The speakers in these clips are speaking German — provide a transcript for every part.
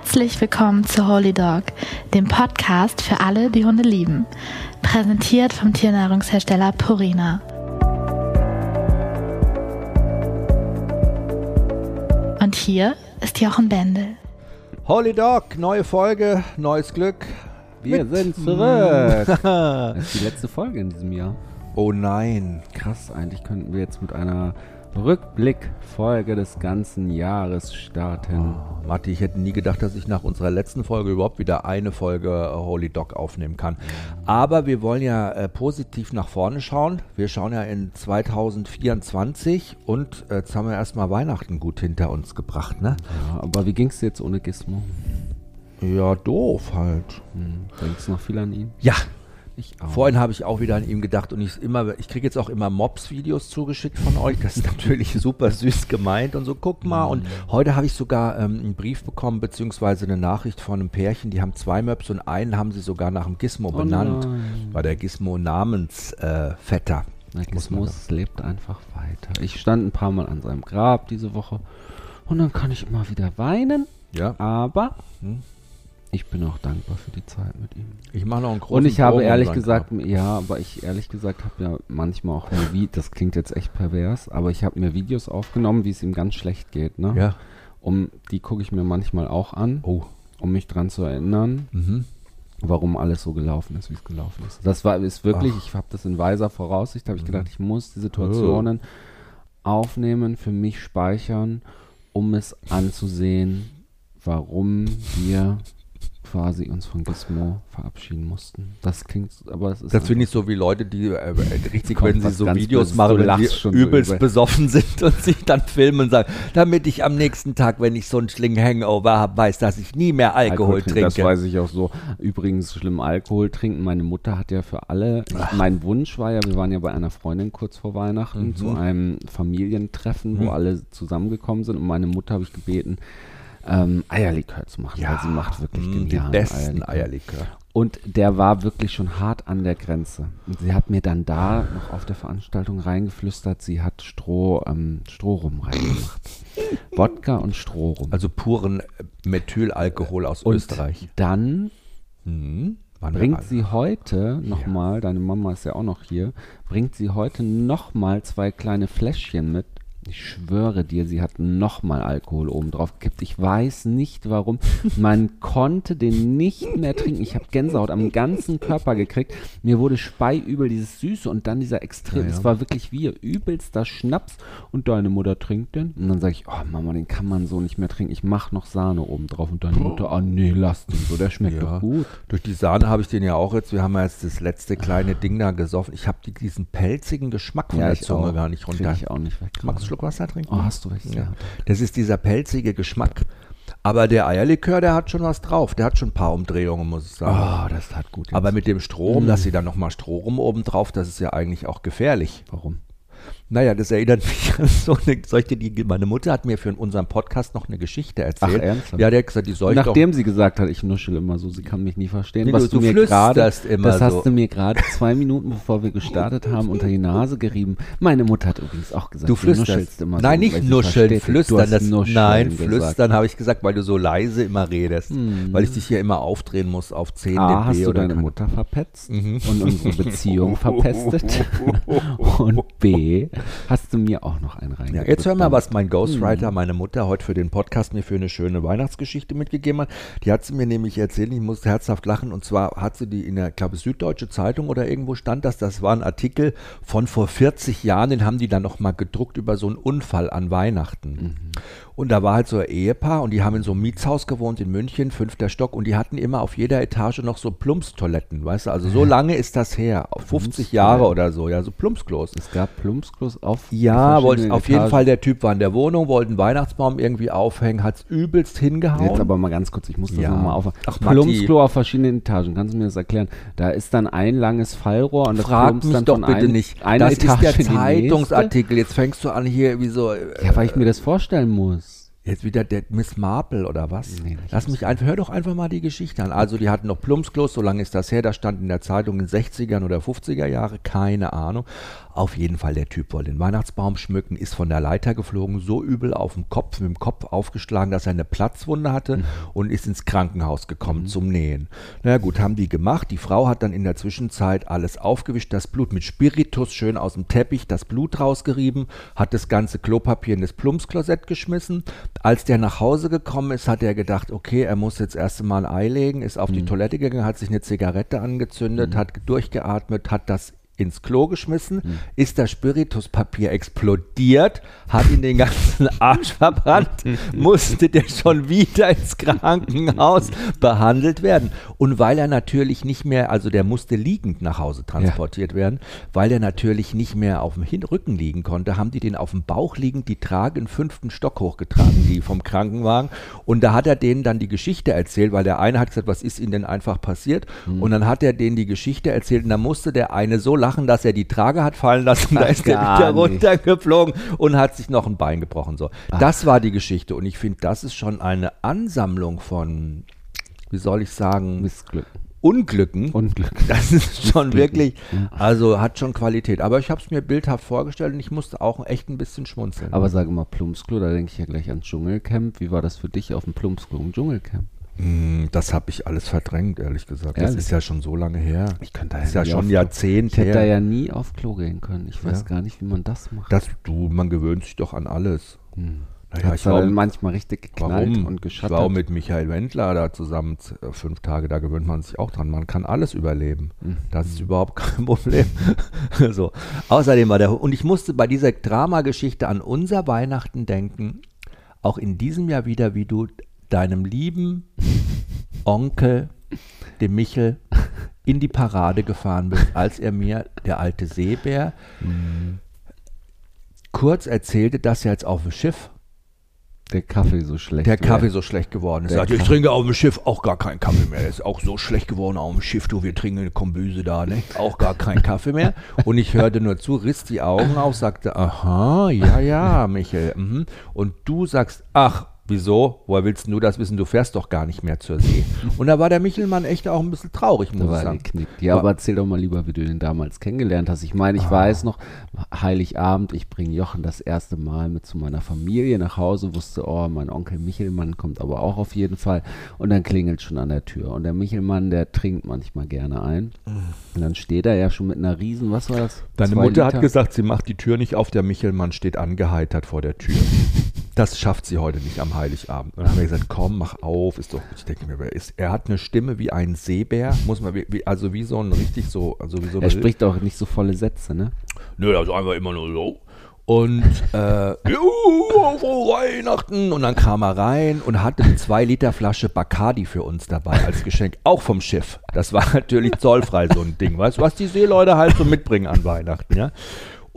Herzlich willkommen zu Holy Dog, dem Podcast für alle, die Hunde lieben. Präsentiert vom Tiernahrungshersteller Purina. Und hier ist Jochen Bendel. Holy Dog, neue Folge, neues Glück. Wir Mit- sind zurück. das ist die letzte Folge in diesem Jahr. Oh nein. Krass, eigentlich könnten wir jetzt mit einer Rückblickfolge des ganzen Jahres starten. Matti, ich hätte nie gedacht, dass ich nach unserer letzten Folge überhaupt wieder eine Folge Holy Dog aufnehmen kann. Aber wir wollen ja äh, positiv nach vorne schauen. Wir schauen ja in 2024 und äh, jetzt haben wir erstmal Weihnachten gut hinter uns gebracht, ne? Ja, aber wie ging es jetzt ohne Gizmo? Ja, doof halt. Hm, denkst du noch viel an ihn? Ja, Ich auch. Vorhin habe ich auch wieder an ihm gedacht und ich immer, ich kriege jetzt auch immer Mobs-Videos zugeschickt von euch. Das ist natürlich super süß gemeint und so, guck mal. Und heute habe ich sogar ähm, einen Brief bekommen, beziehungsweise eine Nachricht von einem Pärchen, die haben zwei Möps und einen haben sie sogar nach dem Gizmo benannt. nein. War der Gizmo Namensvetter. Äh, Vetter. Na, Gizmos lebt einfach weiter. Ich stand ein paar Mal an seinem Grab diese Woche und dann kann ich immer wieder weinen. ja, Aber Hm. Ich bin auch dankbar für die Zeit mit ihm. ich mache noch einen großen Und ich habe Bogen ehrlich gesagt, ja, aber ich ehrlich gesagt habe ja manchmal auch mir wie, das klingt jetzt echt pervers, aber ich habe mir Videos aufgenommen, wie es ihm ganz schlecht geht, ne? Ja. Um die gucke ich mir manchmal auch an, Oh. um mich dran zu erinnern, Mhm. warum alles so gelaufen ist, wie es gelaufen ist. Das war ist wirklich, Ach. ich habe das in weiser Voraussicht, habe ich Mhm. gedacht, ich muss die Situationen aufnehmen, für mich speichern, um es anzusehen, warum wir quasi uns von Gizmo verabschieden mussten. Das klingt, aber es ist Das finde ich so wie Leute, die äh, richtig, kommt wenn sie so Videos machen, wenn sie schon so übelst über- besoffen sind und sich dann filmen und sagen, damit ich am nächsten Tag, wenn ich so einen Schling Hangover habe, weiß, dass ich nie mehr Alkohol, Das trinke. weiß ich auch so. Übrigens, schlimm Alkohol trinken. Meine Mutter hat ja für alle, ich, mein Wunsch war ja, wir waren ja bei einer Freundin kurz vor Weihnachten Mhm. zu einem Familientreffen, wo Mhm. alle zusammengekommen sind und meine Mutter habe ich gebeten, ähm, Eierlikör zu machen, weil sie macht wirklich mh, den den besten Eierlikör. Und der war wirklich schon hart an der Grenze. Und sie hat mir dann da noch auf der Veranstaltung reingeflüstert, sie hat Stroh, ähm, Strohrum reingemacht. Wodka und Strohrum. Also puren äh, Methylalkohol aus und Österreich. dann wir bringt sie heute nochmal, deine Mama ist ja auch noch hier, bringt sie heute nochmal zwei kleine Fläschchen mit. Ich schwöre dir, sie hat nochmal Alkohol oben drauf gekippt. Ich weiß nicht warum. Man konnte den nicht mehr trinken. Ich habe Gänsehaut am ganzen Körper gekriegt. Mir wurde speiübel, dieses Süße und dann dieser Extrem. Ja, ja. Es war wirklich wie übelster Schnaps und deine Mutter trinkt den. Und dann sage ich, oh Mama, den kann man so nicht mehr trinken. Ich mache noch Sahne oben drauf. Und deine Mutter, oh nee, lass den so, der schmeckt Ja. doch gut. Durch die Sahne habe ich den ja auch jetzt. Wir haben ja jetzt das letzte kleine Ding da gesoffen. Ich habe die, diesen pelzigen Geschmack von der Zunge auch. gar nicht Krieg runter. ich auch nicht weg. Magst du Schluck Wasser trinken? Oh, hast du recht. Ja. Das ist dieser pelzige Geschmack. Aber der Eierlikör, der hat schon was drauf. Der hat schon ein paar Umdrehungen, muss ich sagen. Oh, das tat gut. Aber mit dem Strom, Mm. dass sie dann nochmal Strom oben drauf, das ist ja eigentlich auch gefährlich. warum? Naja, das erinnert mich an so eine, dir die, meine Mutter hat mir für unseren Podcast noch eine Geschichte erzählt. Ach, ernsthaft? Ja, der hat gesagt, die soll ich doch Nachdem sie gesagt hat, ich nuschel immer so, sie kann mich nie verstehen. Nee, was du- du, du mir gerade, das hast so. du mir gerade zwei Minuten bevor wir gestartet haben unter die Nase gerieben. Meine Mutter hat übrigens auch gesagt, Du flüsterst. nuschelst immer Nein, so, nicht nuscheln, flüstern. Du hast Das, nuscheln nein, gesagt. flüstern habe ich gesagt, weil du so leise immer redest. Hm. Weil ich dich hier immer aufdrehen muss auf 10 A, dB hast du deine keine- Mutter verpetzt Mhm. und unsere Beziehung verpestet. und B, hast du mir auch noch einen rein. Ja, jetzt hör mal, was mein Hm. Ghostwriter, meine Mutter, heute für den Podcast mir für eine schöne Weihnachtsgeschichte mitgegeben hat. Die hat sie mir nämlich erzählt, ich musste herzhaft lachen. Und zwar hat sie die in der, glaube ich, Süddeutsche Zeitung oder irgendwo stand das. Das war ein Artikel von vor 40 Jahren, den haben die dann nochmal gedruckt über so einen Unfall an Weihnachten. Mhm. Und da war halt so ein Ehepaar und die haben in so einem Mietshaus gewohnt in München, fünfter Stock. Und die hatten immer auf jeder Etage noch so Plumpstoiletten, weißt du? Also so lange ist das her. Auf 50 Jahre oder so, ja, so Plumpsklos. Es gab Plumpsklos auf Ja, wollte, auf jeden. Fall der Typ war in der Wohnung, wollte einen Weihnachtsbaum irgendwie aufhängen, hat's übelst hingehauen. Jetzt aber mal ganz kurz, ich muss das Ja. nochmal auf. Ach. Plumpsklo auf verschiedenen Etagen, kannst du mir das erklären? Da ist dann ein langes Fallrohr und das Frag mich dann doch bitte ein, nicht. Eine das Etage ist der Zeitungsartikel. Jetzt fängst du an hier wie so. äh. Ja, weil ich mir das vorstellen muss. Jetzt wieder der Miss Marple oder was? Nee, nicht Lass mich einfach, hör doch einfach mal die Geschichte an. Also die hatten noch Plumpsklos, so lange ist das her, das stand in der Zeitung in den 60ern oder 50er Jahre, keine Ahnung. Auf jeden Fall, der Typ wollte den Weihnachtsbaum schmücken, ist von der Leiter geflogen, so übel auf dem Kopf, mit dem Kopf aufgeschlagen, dass er eine Platzwunde hatte mhm. und ist ins Krankenhaus gekommen mhm. zum Nähen. Na ja, gut, haben die gemacht. Die Frau hat dann in der Zwischenzeit alles aufgewischt, das Blut mit Spiritus schön aus dem Teppich, das Blut rausgerieben, hat das ganze Klopapier in das Plumpsklosett geschmissen. Als der nach Hause gekommen ist, hat er gedacht, okay, er muss jetzt erst einmal ein Ei legen, ist auf mhm. die Toilette gegangen, hat sich eine Zigarette angezündet, mhm. hat durchgeatmet, hat das ins Klo geschmissen, mhm. ist das Spirituspapier explodiert, hat ihn den ganzen Arsch verbrannt, musste der schon wieder ins Krankenhaus behandelt werden. Und weil er natürlich nicht mehr, also der musste liegend nach Hause transportiert ja. werden, weil er natürlich nicht mehr auf dem Hin Rücken liegen konnte, haben die den auf dem Bauch liegend die Trage im fünften Stock hochgetragen, die vom Krankenwagen. Und da hat er denen dann die Geschichte erzählt, weil der eine hat gesagt, was ist ihnen denn einfach passiert? Mhm. Und dann hat er denen die Geschichte erzählt und da musste der eine so lachen, dass er die Trage hat fallen lassen. Ach, da ist er wieder runtergeflogen und hat sich noch ein Bein gebrochen. So. Das war die Geschichte. Und ich finde, das ist schon eine Ansammlung von, wie soll ich sagen, Missglücken. Unglücken. Unglück. Das ist schon wirklich, also hat schon Qualität. Aber ich habe es mir bildhaft vorgestellt und ich musste auch echt ein bisschen schmunzeln. Aber sage mal, Plumpsklo, da denke ich ja gleich ans Dschungelcamp. Wie war das für dich auf dem Plumpsklo im Dschungelcamp? Hm, das habe ich alles verdrängt, ehrlich gesagt. Ehrlich? Das ist ja schon so lange her. Ich könnte da das ist ja schon Jahrzehnte her. Ich hätte da ja nie auf Klo gehen können. Ich weiß ja. gar nicht, wie man das macht. Das, du, man gewöhnt sich doch an alles. Hm. Naja, ich war manchmal richtig geknallt warum? und geschattert. Ich war auch mit Michael Wendler da zusammen äh, fünf Tage, da gewöhnt man sich auch dran. Man kann alles überleben. Mhm. Das ist überhaupt kein Problem. so. Außerdem war der, und ich musste bei dieser Dramageschichte an unser Weihnachten denken, auch in diesem Jahr wieder, wie du deinem lieben Onkel, dem Michel, in die Parade gefahren bist, als er mir, der alte Seebär, mhm. kurz erzählte, dass er jetzt auf dem Schiff der Kaffee so schlecht Der Kaffee so schlecht geworden ist. Sagt, ich trinke auf dem Schiff auch gar keinen Kaffee mehr. Der ist auch so schlecht geworden auf dem Schiff, du, wir trinken eine Kombüse da, ne? Auch gar keinen Kaffee mehr. Und ich hörte nur zu, riss die Augen auf, sagte, aha, ja, ja, Michael. Mhm. Und du sagst, ach, Wieso? Woher willst du das wissen? Du fährst doch gar nicht mehr zur See. Und da war der Michelmann echt auch ein bisschen traurig, muss ich sagen. Geknickt. Ja, aber erzähl doch mal lieber, wie du den damals kennengelernt hast. Ich meine, ich ah. weiß noch, Heiligabend, ich bringe Jochen das erste Mal mit zu meiner Familie nach Hause, wusste, oh, mein Onkel Michelmann kommt aber auch auf jeden Fall. Und dann klingelt schon an der Tür. Und der Michelmann, der trinkt manchmal gerne ein. Und dann steht er ja schon mit einer riesen, was war das? Deine Zwei Mutter Liter? hat gesagt, sie macht die Tür nicht auf, der Michelmann steht angeheitert vor der Tür. Das schafft sie heute nicht am Heiligabend. Und dann haben wir gesagt, komm, mach auf, ist doch, ich denke mir, wer ist, er hat eine Stimme wie ein Seebär, muss man, wie, also wie so ein richtig so, also wie so Er spricht auch nicht so volle Sätze, ne? Nö, also einfach immer nur so. Und äh, frohe Weihnachten. Und dann kam er rein und hatte eine 2 Liter Flasche Bacardi für uns dabei als Geschenk, auch vom Schiff. Das war natürlich zollfrei so ein Ding, weißt du, was die Seeleute halt so mitbringen an Weihnachten, ja.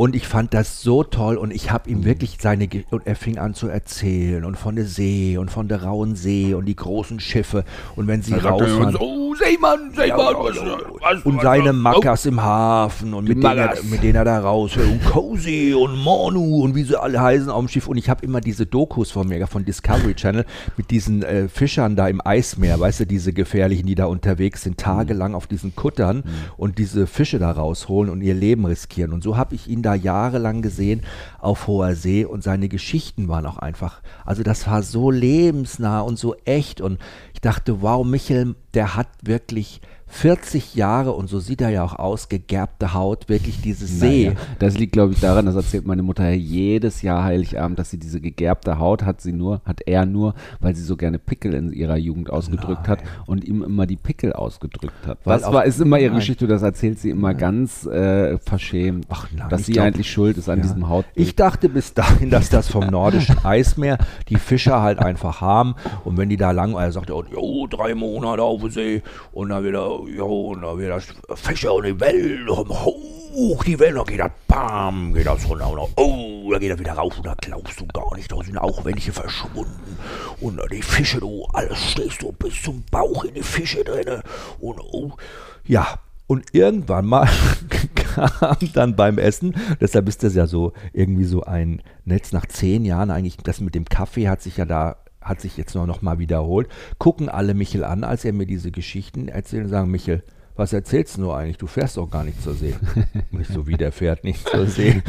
Und ich fand das so toll und ich habe ihm mhm. wirklich seine, Ge und er fing an zu erzählen und von der See und von der rauen See und die großen Schiffe und wenn sie rausfahren. So, Seemann, Seemann, ja, was, was, und was, seine Mackers im Hafen und mit denen, er, mit denen er da raushört und Cozy und Monu und wie sie alle heißen auf dem Schiff. Und ich habe immer diese Dokus von mir, von Discovery Channel, mit diesen äh, Fischern da im Eismeer, weißt du, diese gefährlichen, die da unterwegs sind, tagelang auf diesen Kuttern mhm. und diese Fische da rausholen und ihr Leben riskieren. Und so habe ich ihn da jahrelang gesehen auf hoher See und seine Geschichten waren auch einfach, also das war so lebensnah und so echt und dachte, wow, Michel, der hat wirklich 40 Jahre und so sieht er ja auch aus, gegerbte Haut, wirklich dieses See. Naja, das liegt, glaube ich, daran, das erzählt meine Mutter jedes Jahr Heiligabend, dass sie diese gegerbte Haut hat sie nur, hat er nur, weil sie so gerne Pickel in ihrer Jugend ausgedrückt Nein. hat und ihm immer die Pickel ausgedrückt hat. Weil das war, ist immer ihre Nein. Geschichte, das erzählt sie immer Nein. ganz äh, verschämt, Ach dass sie glaub, eigentlich schuld ist an ja. diesem Hautbild. Ich dachte bis dahin, dass das vom nordischen Eismeer die Fischer halt einfach haben und wenn die da lang, er sagt, oh, drei Monate auf See und dann wieder ja, und dann wird das Fische und die Wellen, hoch die Wellen, dann geht das, bam, geht das runter, und dann, oh, da geht er wieder rauf, und da glaubst du gar nicht, da sind auch welche verschwunden, und die Fische, du, alles stehst du bis zum Bauch in die Fische drin, und oh, ja, und irgendwann mal kam dann beim Essen, deshalb ist das ja so irgendwie so ein, jetzt nach zehn Jahren eigentlich, das mit dem Kaffee hat sich ja da hat sich jetzt noch, noch mal wiederholt, gucken alle Michel an, als er mir diese Geschichten erzählt und sagen, Michel, was erzählst du nur eigentlich? Du fährst doch gar nicht zur See. nicht so, wie der fährt nicht zur See.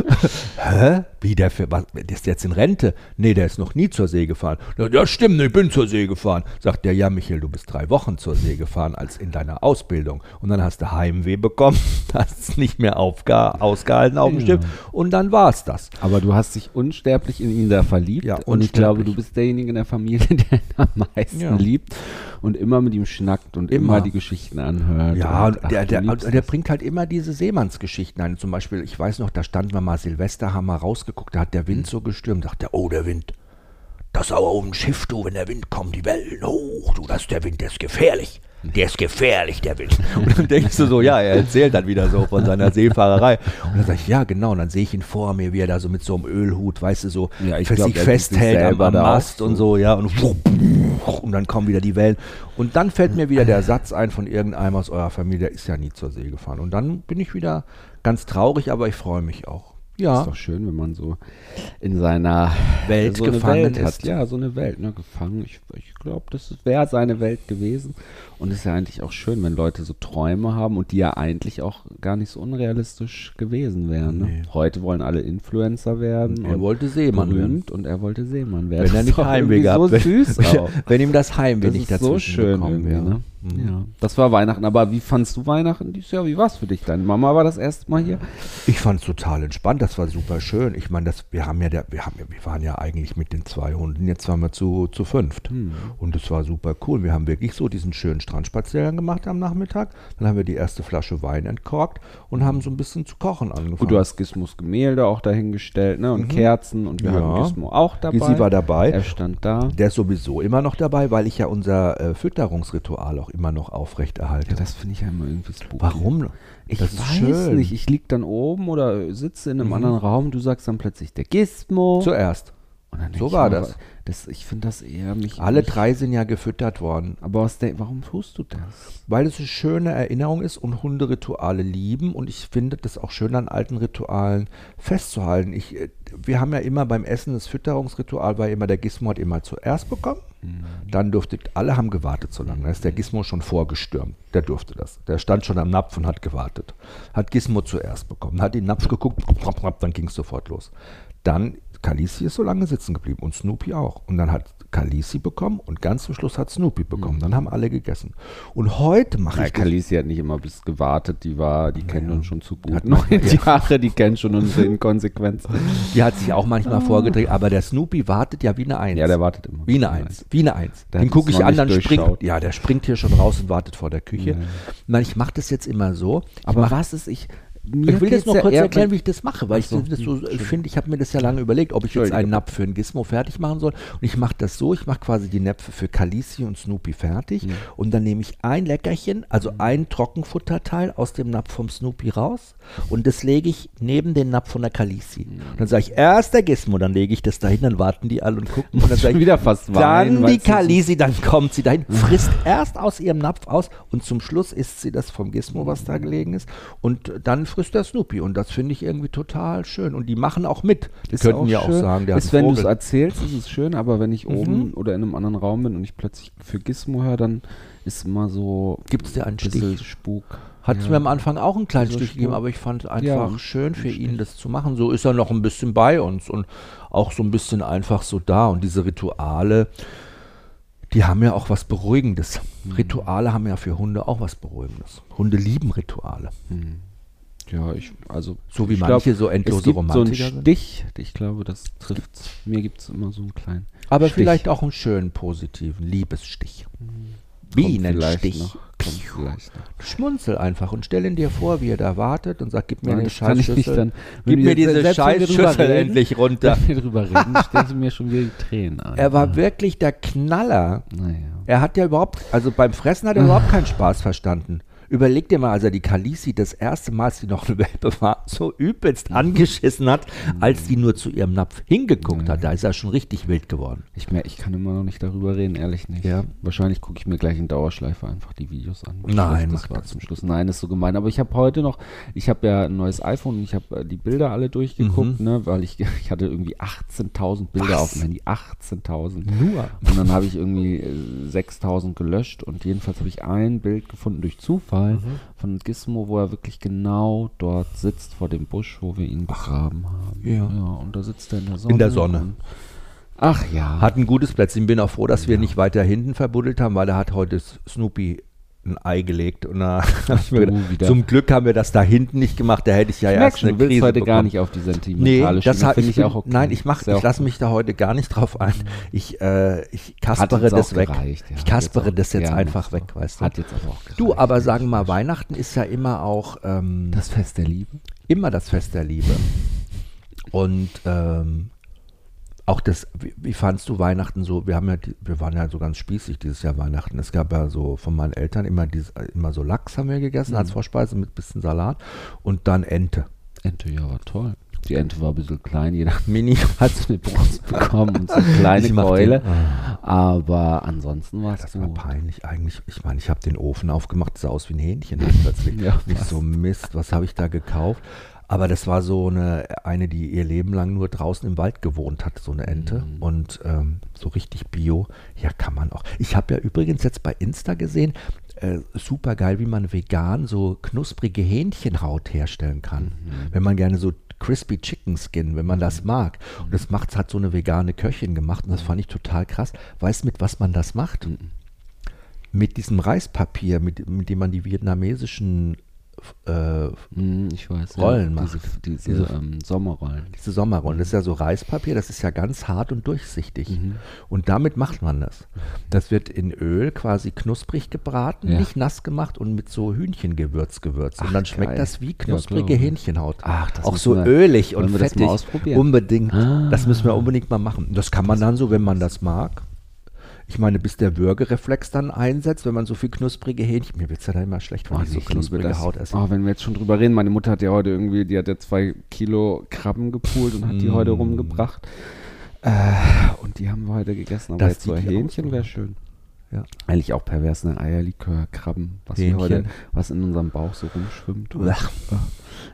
Hä? Wie der fährt? Was, der ist jetzt in Rente? Nee, der ist noch nie zur See gefahren. Ja, stimmt, ich bin zur See gefahren. Sagt der, ja, Michael, du bist drei Wochen zur See gefahren als in deiner Ausbildung. Und dann hast du Heimweh bekommen, hast es nicht mehr ausgehalten auf dem. Schiff und dann war es das. Aber du hast dich unsterblich in ihn da verliebt. Ja, und ich glaube, du bist derjenige in der Familie, der ihn am meisten ja. liebt und immer mit ihm schnackt und immer, immer die Geschichten anhört. Ja, und, ach, der, der, der bringt halt immer diese Seemannsgeschichten ein. Zum Beispiel, ich weiß noch, da standen wir mal Silvester, haben wir rausgeguckt, da hat der Wind mhm. so gestürmt, sagt er, oh, der Wind. Das ist aber auf dem Schiff, du, wenn der Wind kommt, die Wellen hoch, du, das ist der Wind, der ist gefährlich der ist gefährlich, der Wind. Und dann denkst du so, ja, er erzählt dann wieder so von seiner Seefahrerei. Und dann sag ich, ja, genau. Und dann sehe ich ihn vor mir, wie er da so mit so einem Ölhut, weißt du, so ja, ich glaub, sich festhält am, am Mast und so, ja. Und, und dann kommen wieder die Wellen. Und dann fällt mir wieder der Satz ein von irgendeinem aus eurer Familie, der ist ja nie zur See gefahren. Und dann bin ich wieder ganz traurig, aber ich freue mich auch. Ja. Ist doch schön, wenn man so in seiner Welt so gefangen Welt ist. Ja, so eine Welt, ne, gefangen. Ich, ich glaube, das wäre seine Welt gewesen. Und es ist ja eigentlich auch schön, wenn Leute so Träume haben und die ja eigentlich auch gar nicht so unrealistisch gewesen wären. Ne? Nee. Heute wollen alle Influencer werden. Er wollte Seemann werden. Und er wollte Seemann werden. Wenn er nicht Heimweh gehabt so süß wenn, wenn, ihm das Heimweh das nicht dazu so schön wäre. Ne? Mhm. Ja, das war Weihnachten. Aber wie fandst du Weihnachten dieses Jahr? Wie war es für dich? Deine Mama war das erste Mal hier? Ich fand es total entspannt. Das war super schön. Ich meine, wir haben ja, der, wir haben, wir waren ja eigentlich mit den zwei Hunden. Jetzt waren wir zu, zu fünft. Mhm. Und es war super cool. Wir haben wirklich so diesen schönen Strandspaziergang gemacht am Nachmittag. Dann haben wir die erste Flasche Wein entkorkt und haben so ein bisschen zu kochen angefangen. Gut, du hast Gizmos Gemälde auch dahingestellt, ne? Und mhm. Kerzen und wir ja. haben Gizmo auch dabei. Sie war dabei. Er stand da. Der ist sowieso immer noch dabei, weil ich ja unser äh, Fütterungsritual auch immer noch aufrechterhalte. Ja, das finde ich ja immer irgendwie spooky. Warum? Ich das weiß schön. nicht. Ich liege dann oben oder sitze in einem mhm. anderen Raum. Du sagst dann plötzlich der Gizmo. Zuerst. so war das. Das, ich finde das eher mich. Alle drei sind ja gefüttert worden. Aber was der, warum tust du das? Weil es eine schöne Erinnerung ist und Hunderituale lieben und ich finde das auch schön an alten Ritualen festzuhalten. Ich, äh, wir haben ja immer beim Essen das Fütterungsritual, war immer der Gizmo hat immer zuerst bekommen. Mhm. Dann durfte, alle haben gewartet so lange. Da ist der Gizmo schon vorgestürmt. Der durfte das. Der stand schon am Napf und hat gewartet. Hat Gizmo zuerst bekommen. Hat den Napf geguckt, dann ging es sofort los. Dann Khaleesi ist so lange sitzen geblieben und Snoopy auch. Und dann hat Khaleesi bekommen und ganz zum Schluss hat Snoopy bekommen. Mhm. Dann haben alle gegessen. Und heute mache ich. Khaleesi hat nicht immer bis gewartet, die war, die ja. kennt uns schon zu gut. Hat noch Jahre, die kennt schon unsere Inkonsequenzen. Die hat sich auch manchmal oh. vorgedreht, aber der Snoopy wartet ja wie eine Eins. Ja, der wartet immer. Wie eine Eins. Wie eine Eins. Der Den gucke ich an, dann springt. Ja, der springt hier schon raus und wartet vor der Küche. Nein, ich mache das jetzt immer so. Aber was ist, ich, mir ich will jetzt noch kurz erklären, wie ich das mache, weil so, ich das so, finde, ich habe mir das ja lange überlegt, ob ich jetzt einen Napf für ein Gizmo fertig machen soll. Und ich mache das so, ich mache quasi die Näpfe für Kalisi und Snoopy fertig. Ja. und dann nehme ich ein Leckerchen, also ein Trockenfutterteil aus dem Napf vom Snoopy raus. Und das lege ich neben den Napf von der Kalisi. Und dann sage ich, erst der Gizmo, dann lege ich das dahin, dann warten die alle und gucken. Und dann sage ich, wieder fast Wein, Dann die Kalisi, dann kommt sie dahin, frisst erst aus ihrem Napf aus und zum Schluss isst sie das vom Gizmo, was da gelegen ist. Und dann frisst der Snoopy. Und das finde ich irgendwie total schön. Und die machen auch mit. Die ist könnten ja auch sagen, der ist, wenn du es erzählst, ist es schön, aber wenn ich mhm. oben oder in einem anderen Raum bin und ich plötzlich für Gizmo höre, dann ist immer so. Gibt es dir einen Stich? Spuk. Hat es ja. mir am Anfang auch einen kleinen Stich gegeben, aber ich fand einfach ja, schön für ihn, das zu machen. So ist er noch ein bisschen bei uns und auch so ein bisschen einfach so da. Und diese Rituale, die haben ja auch was Beruhigendes. Mhm. Rituale haben ja für Hunde auch was Beruhigendes. Hunde lieben Rituale. Mhm. Ja, ich, also. So wie manche glaub, so endlose Romantiker so ein Stich, ich glaube, das trifft. Mir gibt es immer so einen kleinen. Aber Stich. vielleicht auch einen schönen, positiven Liebesstich. Mhm. Bienenstich. Schmunzel einfach und stell ihn dir vor, wie er da wartet und sagt, gib mir ja, eine Scheißschüssel. Gib mir diese Scheißschüssel endlich runter. Wenn wir drüber reden, stellen sie mir schon wieder die Tränen an. Er war wirklich der Knaller. Naja. Er hat ja überhaupt, also beim Fressen hat er überhaupt keinen Spaß verstanden. Überleg dir mal, als er die Kalisi das erste Mal, als sie noch eine Welpe war, so übelst angeschissen hat, als sie nur zu ihrem Napf hingeguckt hat. Da ist er schon richtig wild geworden. Ich, mehr, ich kann immer noch nicht darüber reden, ehrlich nicht. Ja. Wahrscheinlich gucke ich mir gleich in Dauerschleife einfach die Videos an. Nein, das war zum Schluss. Nein, ist so gemein. Aber ich habe heute noch, ich habe ja ein neues iPhone und ich habe äh, die Bilder alle durchgeguckt, mhm. ne, weil ich, ich hatte irgendwie 18.000 Bilder Was? auf dem Handy. 18.000. Nur. Und dann habe ich irgendwie 6.000 äh, gelöscht und jedenfalls habe ich ein Bild gefunden durch Zufall Ritual mhm. von Gizmo, wo er wirklich genau dort sitzt vor dem Busch, wo wir ihn begraben haben. Ja. ja. Und da sitzt er in der Sonne. In der Sonne. Ach ja. Hat ein gutes Plätzchen. Bin auch froh, dass wir nicht weiter hinten verbuddelt haben, weil er hat heute Snoopy ein Ei gelegt und da ich mir gedacht, zum Glück haben wir das da hinten nicht gemacht, da hätte ich ja ich erst eine du willst Krise heute bekommen. gar nicht auf die sentimentale nee, das finde ich, ich auch okay. Nein, ich mach, ich lasse mich da heute gar nicht drauf ein. Ich, äh, ich kaspere das weg. Gereicht, ja. Ich kaspere das jetzt einfach weg, weißt du. Hat jetzt aber auch gereicht. Du, aber sagen wir mal, Weihnachten ist ja immer auch ähm, das Fest der Liebe. Immer das Fest der Liebe. Und ähm, auch das, wie, wie, fandst du Weihnachten so? Wir haben ja, wir waren ja so ganz spießig dieses Jahr Weihnachten. Es gab ja so von meinen Eltern immer, dieses, immer so Lachs haben wir gegessen mhm. als Vorspeise mit bisschen Salat und dann Ente. Ente, ja, war toll. Die Ente war ein bisschen klein, jeder Mini hat so eine Brust bekommen und so eine kleine Keule. Aber ansonsten war es Das war peinlich eigentlich. Ich meine, ich habe den Ofen aufgemacht, sah aus wie ein Hähnchen plötzlich. ja, Nicht so Mist, was habe ich da gekauft? Aber das war so eine, eine, die ihr Leben lang nur draußen im Wald gewohnt hat, so eine Ente. Mhm. Und ähm, so richtig bio, ja, kann man auch. Ich habe ja übrigens jetzt bei Insta gesehen, äh, super geil, wie man vegan so knusprige Hähnchenhaut herstellen kann. Mhm. Wenn man gerne so Crispy Chicken Skin, wenn man das mhm. mag. Und das macht, hat so eine vegane Köchin gemacht und das fand ich total krass. Weißt du, mit was man das macht? Mhm. Mit diesem Reispapier, mit, mit dem man die vietnamesischen äh, hm, ich weiß, Rollen ja, macht. Diese, diese, diese ähm, Sommerrollen. Diese Sommerrollen. Das ist ja so Reispapier, das ist ja ganz hart und durchsichtig. Mhm. Und damit macht man das. Das wird in Öl quasi knusprig gebraten, ja. nicht nass gemacht und mit so Hühnchengewürz gewürzt. Ach, und dann schmeckt geil. das wie knusprige ja, Hähnchenhaut. Ach, das Auch so wir, ölig und fettig. Das mal ausprobieren? Unbedingt. Ah. Das müssen wir unbedingt mal machen. Das kann man dann so, wenn man das mag. Ich meine, bis der Würgereflex dann einsetzt, wenn man so viel knusprige Hähnchen, mir wird es ja dann immer schlecht, wenn oh, ich so knusprige Haut esse. Oh, wenn wir jetzt schon drüber reden, meine Mutter hat ja heute irgendwie, die hat ja zwei Kilo Krabben gepult und hat mm. die heute rumgebracht. Äh, und die haben wir heute gegessen, aber das jetzt so Hähnchen wäre schön. Ja. Eigentlich auch pervers, ne? Eierlikör, Krabben, was, heute, was in unserem Bauch so rumschwimmt.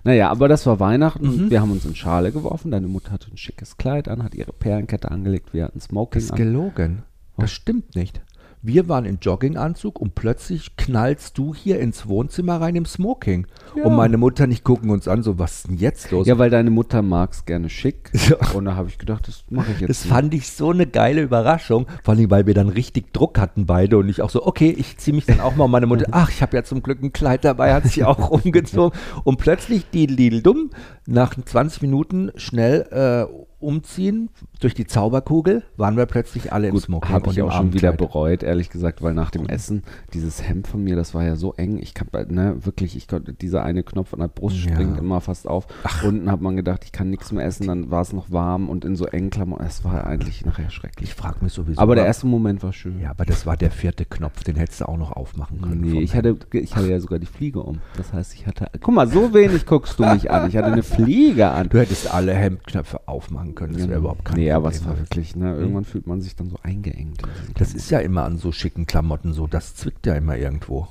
Naja, aber das war Weihnachten. Mhm. Wir haben uns in Schale geworfen. Deine Mutter hatte ein schickes Kleid an, hat ihre Perlenkette angelegt. Wir hatten Smoking. Das ist gelogen. Das stimmt nicht. Wir waren im Jogginganzug und plötzlich knallst du hier ins Wohnzimmer rein im Smoking. Ja. Und meine Mutter nicht gucken uns an, so was ist denn jetzt los? Ja, weil deine Mutter mag es gerne schick. Ja. Und da habe ich gedacht, das mache ich jetzt. Das nicht. fand ich so eine geile Überraschung. Vor allem, weil wir dann richtig Druck hatten beide und ich auch so, okay, ich ziehe mich dann auch mal. Und meine Mutter, ach, ich habe ja zum Glück ein Kleid dabei, hat sich auch umgezogen. Und plötzlich, die Lidl dumm, nach 20 Minuten schnell äh, umziehen durch die Zauberkugel, waren wir plötzlich alle Gut, im Smoking. Habe ich auch schon wieder bereut, ehrlich gesagt, weil nach dem Essen, dieses Hemd von mir, das war ja so eng. Ich kann, ne, wirklich, ich konnte, dieser eine Knopf an der Brust ja. springt immer fast auf. Ach. Unten hat man gedacht, ich kann nichts mehr essen, dann war es noch warm und in so engen Klamotten. Es war eigentlich nachher schrecklich. Ich frage mich sowieso. Aber der erste Moment war schön. Ja, aber das war der vierte Knopf, den hättest du auch noch aufmachen können. Nee, ich hatte, ich hatte ja sogar die Fliege um. Das heißt, ich hatte, guck mal, so wenig guckst du mich an. Ich hatte eine Fliege an. Du hättest alle Hemdknöpfe aufmachen können. Das wäre überhaupt kein Nee, aber es war wirklich, ne, hm. irgendwann fühlt man sich dann so eingeengt. Das ist ja immer an so schicken Klamotten so, das zwickt ja immer irgendwo.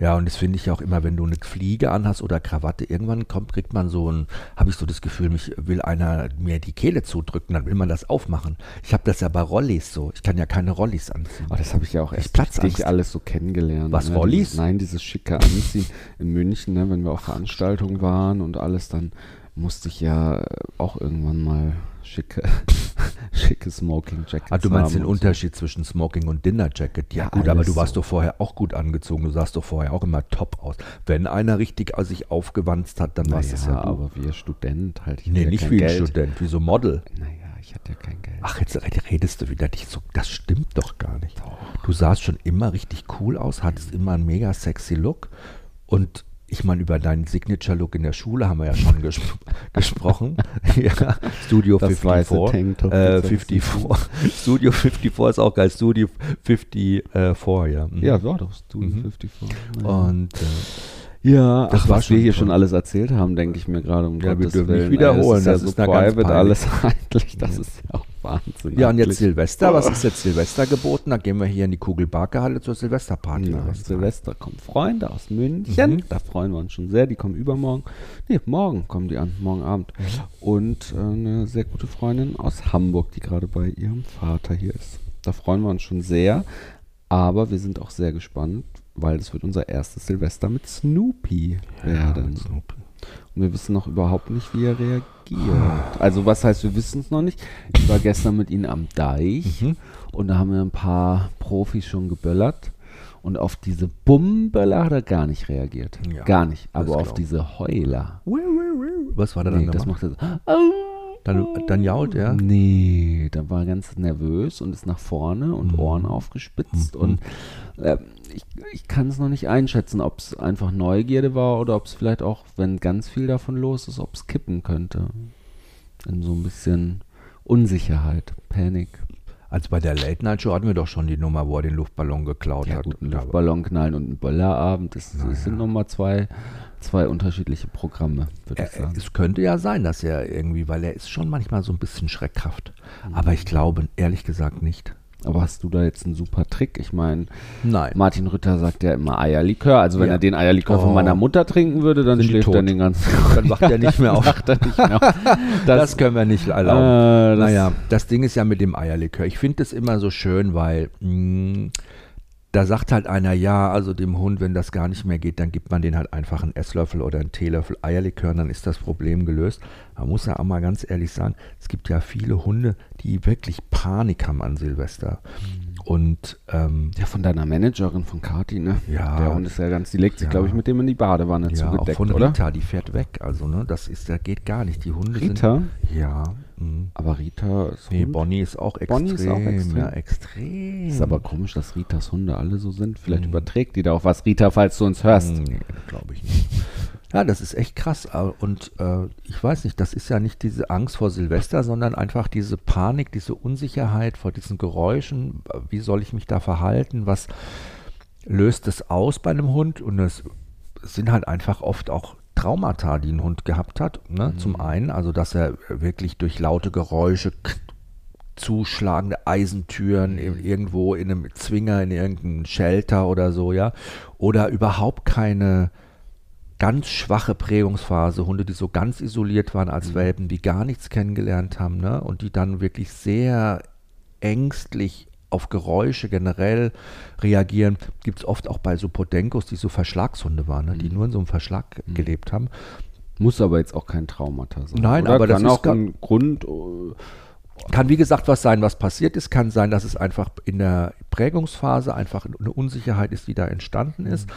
Ja, und das finde ich auch immer, wenn du eine Fliege anhast oder Krawatte, irgendwann kommt, kriegt man so ein, habe ich so das Gefühl, mich will einer mir die Kehle zudrücken, dann will man das aufmachen. Ich habe das ja bei Rollis so. Ich kann ja keine Rollis anziehen. Oh, das habe ich ja auch echt dich alles so kennengelernt. Was, ne? Rollis? nein, dieses schicke Anziehen in München, ne, wenn wir auf Veranstaltungen waren und alles, dann musste ich ja auch irgendwann mal schicke, schicke Smoking Jacket. Ah, du meinst den Unterschied so. zwischen Smoking und Dinner Jacket? Ja, ja gut, aber du warst so. doch vorher auch gut angezogen. Du sahst doch vorher auch immer top aus. Wenn einer richtig sich aufgewanzt hat, dann war es ja, ja du. aber wie Student halt. Ich nee, nicht wie ein Student, wie so Model. Naja, ich hatte ja kein Geld. Ach, jetzt redest du wieder nicht so. Das stimmt doch gar nicht. Doch. Du sahst schon immer richtig cool aus, hattest immer einen mega sexy Look und ich meine, über deinen Signature-Look in der Schule haben wir ja schon ges gesprochen. ja, Studio das 54. Äh, 54. Studio 54 ist auch geil. Studio 54, ja. Mhm. Ja, war doch Studio mhm. 54. Ja. Und äh, ja, das ach, was wir hier toll. schon alles erzählt haben, denke ich mir gerade. Um ja, Gottes wir dürfen nicht wiederholen. Das ist, ja das so ist private alles eigentlich. Das ja. ist ja auch Wahnsinn. Ja, und jetzt Silvester. Was ist jetzt Silvester geboten? Da gehen wir hier in die Kugelbarkehalle zur Silvesterparty. Ja, Silvester kommen Freunde aus München. Mhm. Da freuen wir uns schon sehr. Die kommen übermorgen. Nee, morgen kommen die an, morgen Abend. Mhm. Und äh, eine sehr gute Freundin aus Hamburg, die gerade bei ihrem Vater hier ist. Da freuen wir uns schon sehr. Aber wir sind auch sehr gespannt, weil es wird unser erstes Silvester mit Snoopy werden. mit Snoopy. Wir wissen noch überhaupt nicht, wie er reagiert. Also was heißt, wir wissen es noch nicht. Ich war gestern mit ihm am Deich Mhm. und da haben wir ein paar Profis schon geböllert. Und auf diese Bumböller hat er gar nicht reagiert. Ja, gar nicht. Aber auf diese Heuler. Was war da dann? Nee, das macht er so. Dann, dann jault er. Nee, da war er ganz nervös und ist nach vorne und Mhm. Ohren aufgespitzt. Mhm. Und äh, ich, ich kann es noch nicht einschätzen, ob es einfach Neugierde war oder ob es vielleicht auch, wenn ganz viel davon los ist, ob es kippen könnte. In so ein bisschen Unsicherheit, Panik. Also bei der Late Night Show hatten wir doch schon die Nummer, wo er den Luftballon geklaut Ja, hat. gut, ein Da- Luftballon knallen und ein Böllerabend, das, das Na sind ja. nochmal zwei, zwei unterschiedliche Programme, würde ich Er, sagen. es könnte ja sein, dass er irgendwie, weil er ist schon manchmal so ein bisschen schreckhaft. Mhm. Aber ich glaube ehrlich gesagt nicht. Aber hast du da jetzt einen super Trick? Ich meine, Nein. Martin Rütter sagt ja immer Eierlikör. Also wenn Ja. er den Eierlikör Oh. von meiner Mutter trinken würde, dann Sind schläft er den ganzen Dann wacht er nicht mehr auf. Nicht mehr auf. Das, können wir nicht erlauben. äh, das- naja, das Ding ist ja mit dem Eierlikör. Ich finde es immer so schön, weil mh, da sagt halt einer, ja, also dem Hund, wenn das gar nicht mehr geht, dann gibt man den halt einfach einen Esslöffel oder einen Teelöffel Eierlikör dann ist das Problem gelöst. Man muss ja auch mal ganz ehrlich sagen, es gibt ja viele Hunde, die wirklich Panik haben an Silvester. Und ähm, Ja, von deiner Managerin, von Kati, ne? Ja. Der Hund ist ja ganz, die legt sich, Ja. glaube ich, mit dem in die Badewanne ja, auch zugedeckt, von oder? Rita, die fährt weg. Also, ne, das ist, da geht gar nicht. Die Hunde Rita? sind. Ja. mh. Aber Rita ist Nee, Hund. Bonnie ist auch extrem. Bonnie ist auch extrem. Ja, extrem. Ist aber komisch, dass Ritas Hunde alle so sind. Vielleicht Mhm. überträgt die da auch was. Rita, falls du uns hörst. Nee, glaube ich nicht. Ja, das ist echt krass. äh, Und äh, ich weiß nicht, das ist ja nicht diese Angst vor Silvester, sondern einfach diese Panik, diese Unsicherheit vor diesen Geräuschen. Wie soll ich mich da verhalten? Was löst es aus bei einem Hund? Und es sind halt einfach oft auch Traumata, die ein Hund gehabt hat. Ne? Zum einen, also dass er wirklich durch laute Geräusche zuschlagende Eisentüren ir- irgendwo in einem Zwinger, in irgendeinem Shelter oder so, ja. Oder überhaupt keine ganz schwache Prägungsphase, Hunde, die so ganz isoliert waren als Welpen, die gar nichts kennengelernt haben, ne? Und die dann wirklich sehr ängstlich auf Geräusche generell reagieren. Gibt es oft auch bei so Podenkos, die so Verschlagshunde waren, ne? die nur in so einem Verschlag gelebt haben. Muss aber jetzt auch kein Traumata sein. Nein, oder? aber das Kann ist auch ein Grund. äh, Kann wie gesagt was sein, was passiert ist. Kann sein, dass es einfach in der Prägungsphase einfach eine Unsicherheit ist, die da entstanden ist.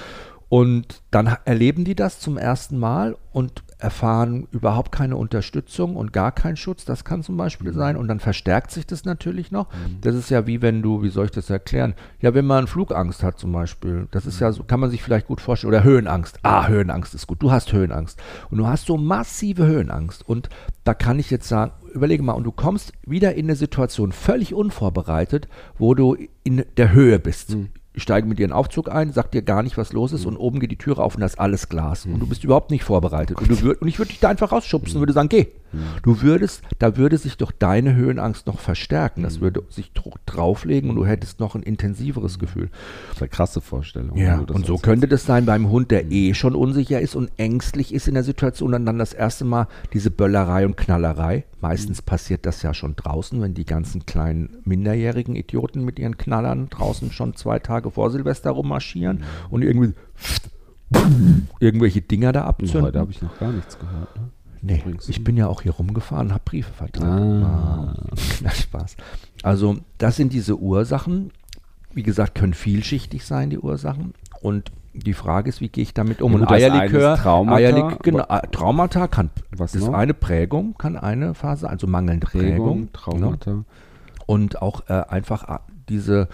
Und dann erleben die das zum ersten Mal und erfahren überhaupt keine Unterstützung und gar keinen Schutz. Das kann zum Beispiel sein. Und dann verstärkt sich das natürlich noch. Das ist ja wie wenn du, wie soll ich das erklären? Ja, wenn man Flugangst hat zum Beispiel. Das ist ja so, kann man sich vielleicht gut vorstellen. Oder Höhenangst. Ah, Höhenangst ist gut. Du hast Höhenangst. Und du hast so massive Höhenangst. Und da kann ich jetzt sagen, überlege mal, und du kommst wieder in eine Situation völlig unvorbereitet, wo du in der Höhe bist. Ich steige mit dir in den Aufzug ein, sag dir gar nicht, was los ist, und oben geht die Türe auf und da ist alles Glas. Und du bist überhaupt nicht vorbereitet. Und, du würd, und ich würde dich da einfach rausschubsen und würde sagen, geh. Du würdest, da würde sich doch deine Höhenangst noch verstärken. Das würde sich dr- drauflegen und du hättest noch ein intensiveres Gefühl. Das ist eine krasse Vorstellung. Ja, und so könnte das sein beim Hund, der eh schon unsicher ist und ängstlich ist in der Situation und dann das erste Mal diese Böllerei und Knallerei. Meistens passiert das ja schon draußen, wenn die ganzen kleinen minderjährigen Idioten mit ihren Knallern draußen schon zwei Tage vor Silvester rummarschieren und irgendwie irgendwelche Dinger da Und abzünden. Heute habe ich noch gar nichts gehört. Ne? Nee, Übrigens. ich bin ja auch hier rumgefahren, habe Briefe verteilt. Ah. Na, Spaß. Also, das sind diese Ursachen. Wie gesagt, können vielschichtig sein, die Ursachen. Und die Frage ist, wie gehe ich damit um? Ja, Und Eierlikör, Traumata, Eierlik genau, äh, Traumata kann, Was ist noch? eine Prägung, kann eine Phase, also mangelnde Prägung. Prägung, ne? Traumata. Und auch äh, einfach äh, diese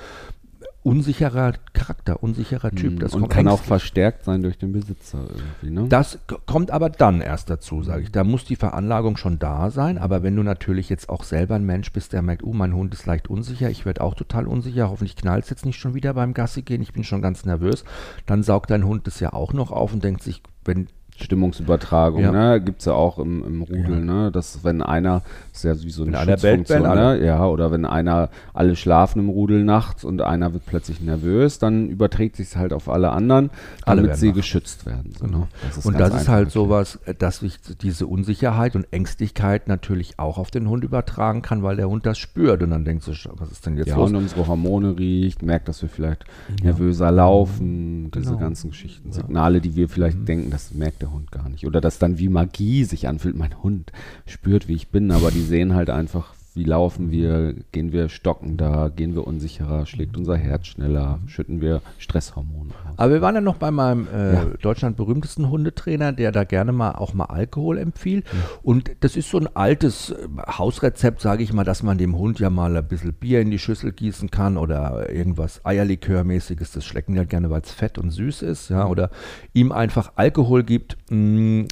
unsicherer Charakter, unsicherer Typ. Das Mhm. und kann auch verstärkt sein durch den Besitzer irgendwie, ne? Das kommt aber dann erst dazu, sage ich. Da muss die Veranlagung schon da sein. Aber wenn du natürlich jetzt auch selber ein Mensch bist, der merkt, oh, mein Hund ist leicht unsicher, ich werde auch total unsicher, hoffentlich knallt es jetzt nicht schon wieder beim Gassi gehen, ich bin schon ganz nervös, dann saugt dein Hund das ja auch noch auf und denkt sich, wenn Stimmungsübertragung, Ja. ne? Gibt es ja auch im, im Rudel, Ja. ne? Dass wenn einer, das ist ja wie so eine Wenn Schutzfunktion, ne? Ja, oder wenn einer, alle schlafen im Rudel nachts und einer wird plötzlich nervös, dann überträgt sich halt auf alle anderen, Alle damit sie wach. geschützt werden. So, ne? Das und das ist halt sowas, äh, dass sich diese Unsicherheit und Ängstlichkeit natürlich auch auf den Hund übertragen kann, weil der Hund das spürt und dann denkst du, sch- was ist denn jetzt Ja, los? und unsere Hormone riecht, merkt, dass wir vielleicht nervöser laufen, diese Genau. ganzen Geschichten, Signale, die wir vielleicht denken, das merkt der Hund gar nicht. Oder dass dann wie Magie sich anfühlt, mein Hund spürt, wie ich bin, aber die sehen halt einfach, wie laufen wir, gehen wir stockender, gehen wir unsicherer, schlägt unser Herz schneller, schütten wir Stresshormone aus. Aber wir waren ja noch bei meinem äh, Ja. Deutschland berühmtesten Hundetrainer, der da gerne mal auch mal Alkohol empfiehlt. Und das ist so ein altes äh, Hausrezept, sage ich mal, dass man dem Hund ja mal ein bisschen Bier in die Schüssel gießen kann oder irgendwas Eierlikörmäßiges. Das schlecken die halt gerne, weil es fett und süß ist. Ja, oder ihm einfach Alkohol gibt. Mm,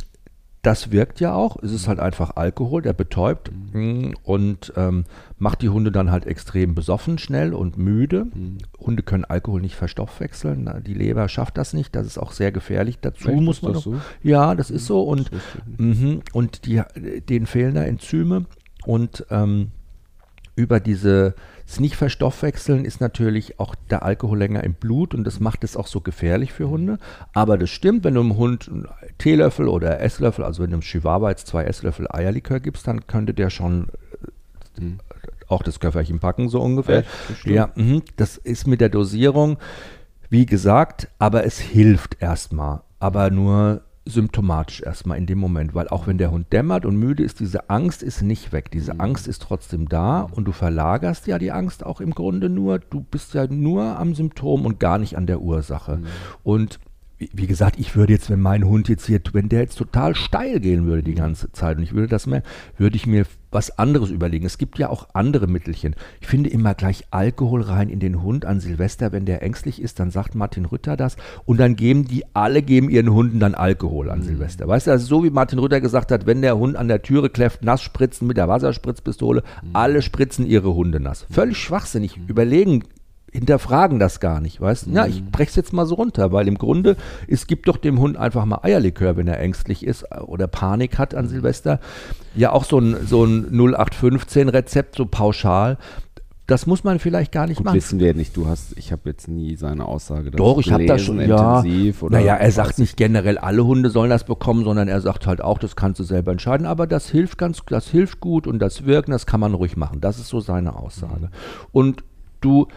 das wirkt ja auch. Es ist halt einfach Alkohol, der betäubt mm, und ähm, macht die Hunde dann halt extrem besoffen schnell und müde. Hunde können Alkohol nicht verstoffwechseln. Na, Die Leber schafft das nicht. Das ist auch sehr gefährlich. Dazu Echt? muss man das noch- so? Ja, das ist so und. Mhm. Und die, denen fehlen da Enzyme und ähm, über diese das nicht verstoffwechseln ist natürlich auch der Alkohol länger im Blut und das macht es auch so gefährlich für Hunde. Aber das stimmt, wenn du einem Hund einen Teelöffel oder Esslöffel, also wenn du einem Chihuahua jetzt zwei Esslöffel Eierlikör gibst, dann könnte der schon Mhm. auch das Köfferchen packen, so ungefähr. Echt? Ja, mhm. das ist mit der Dosierung, wie gesagt, aber es hilft erstmal. Aber nur symptomatisch erstmal in dem Moment, weil auch wenn der Hund dämmert und müde ist, diese Angst ist nicht weg. Diese Mhm. Angst ist trotzdem da und du verlagerst ja die Angst auch im Grunde nur. Du bist ja nur am Symptom und gar nicht an der Ursache. Mhm. Und wie, gesagt, ich würde jetzt, wenn mein Hund jetzt hier, wenn der jetzt total steil gehen würde Mhm. die ganze Zeit und ich würde das mehr, würde ich mir was anderes überlegen. Es gibt ja auch andere Mittelchen. Ich finde immer gleich Alkohol rein in den Hund an Silvester, wenn der ängstlich ist, dann sagt Martin Rütter das und dann geben die alle geben ihren Hunden dann Alkohol Mhm. an Silvester. Weißt du, also so wie Martin Rütter gesagt hat, wenn der Hund an der Türe kläfft, nass spritzen mit der Wasserspritzpistole, Mhm. alle spritzen ihre Hunde nass. Völlig schwachsinnig. Überlegen hinterfragen das gar nicht, weißt du? Ja, ich brech's jetzt mal so runter, weil im Grunde, es gibt doch dem Hund einfach mal Eierlikör, wenn er ängstlich ist oder Panik hat an Silvester. Ja, auch so ein, so ein 0815-Rezept, so pauschal. Das muss man vielleicht gar nicht Gut, machen. wissen wir nicht. Du hast, ich habe jetzt nie seine Aussage dazu Doch, ich habe das schon, ja. intensiv oder naja, er sagt nicht generell, alle Hunde sollen das bekommen, sondern er sagt halt auch, das kannst du selber entscheiden. Aber das hilft ganz, das hilft gut und das Wirken, das kann man ruhig machen. Das ist so seine Aussage. Und du,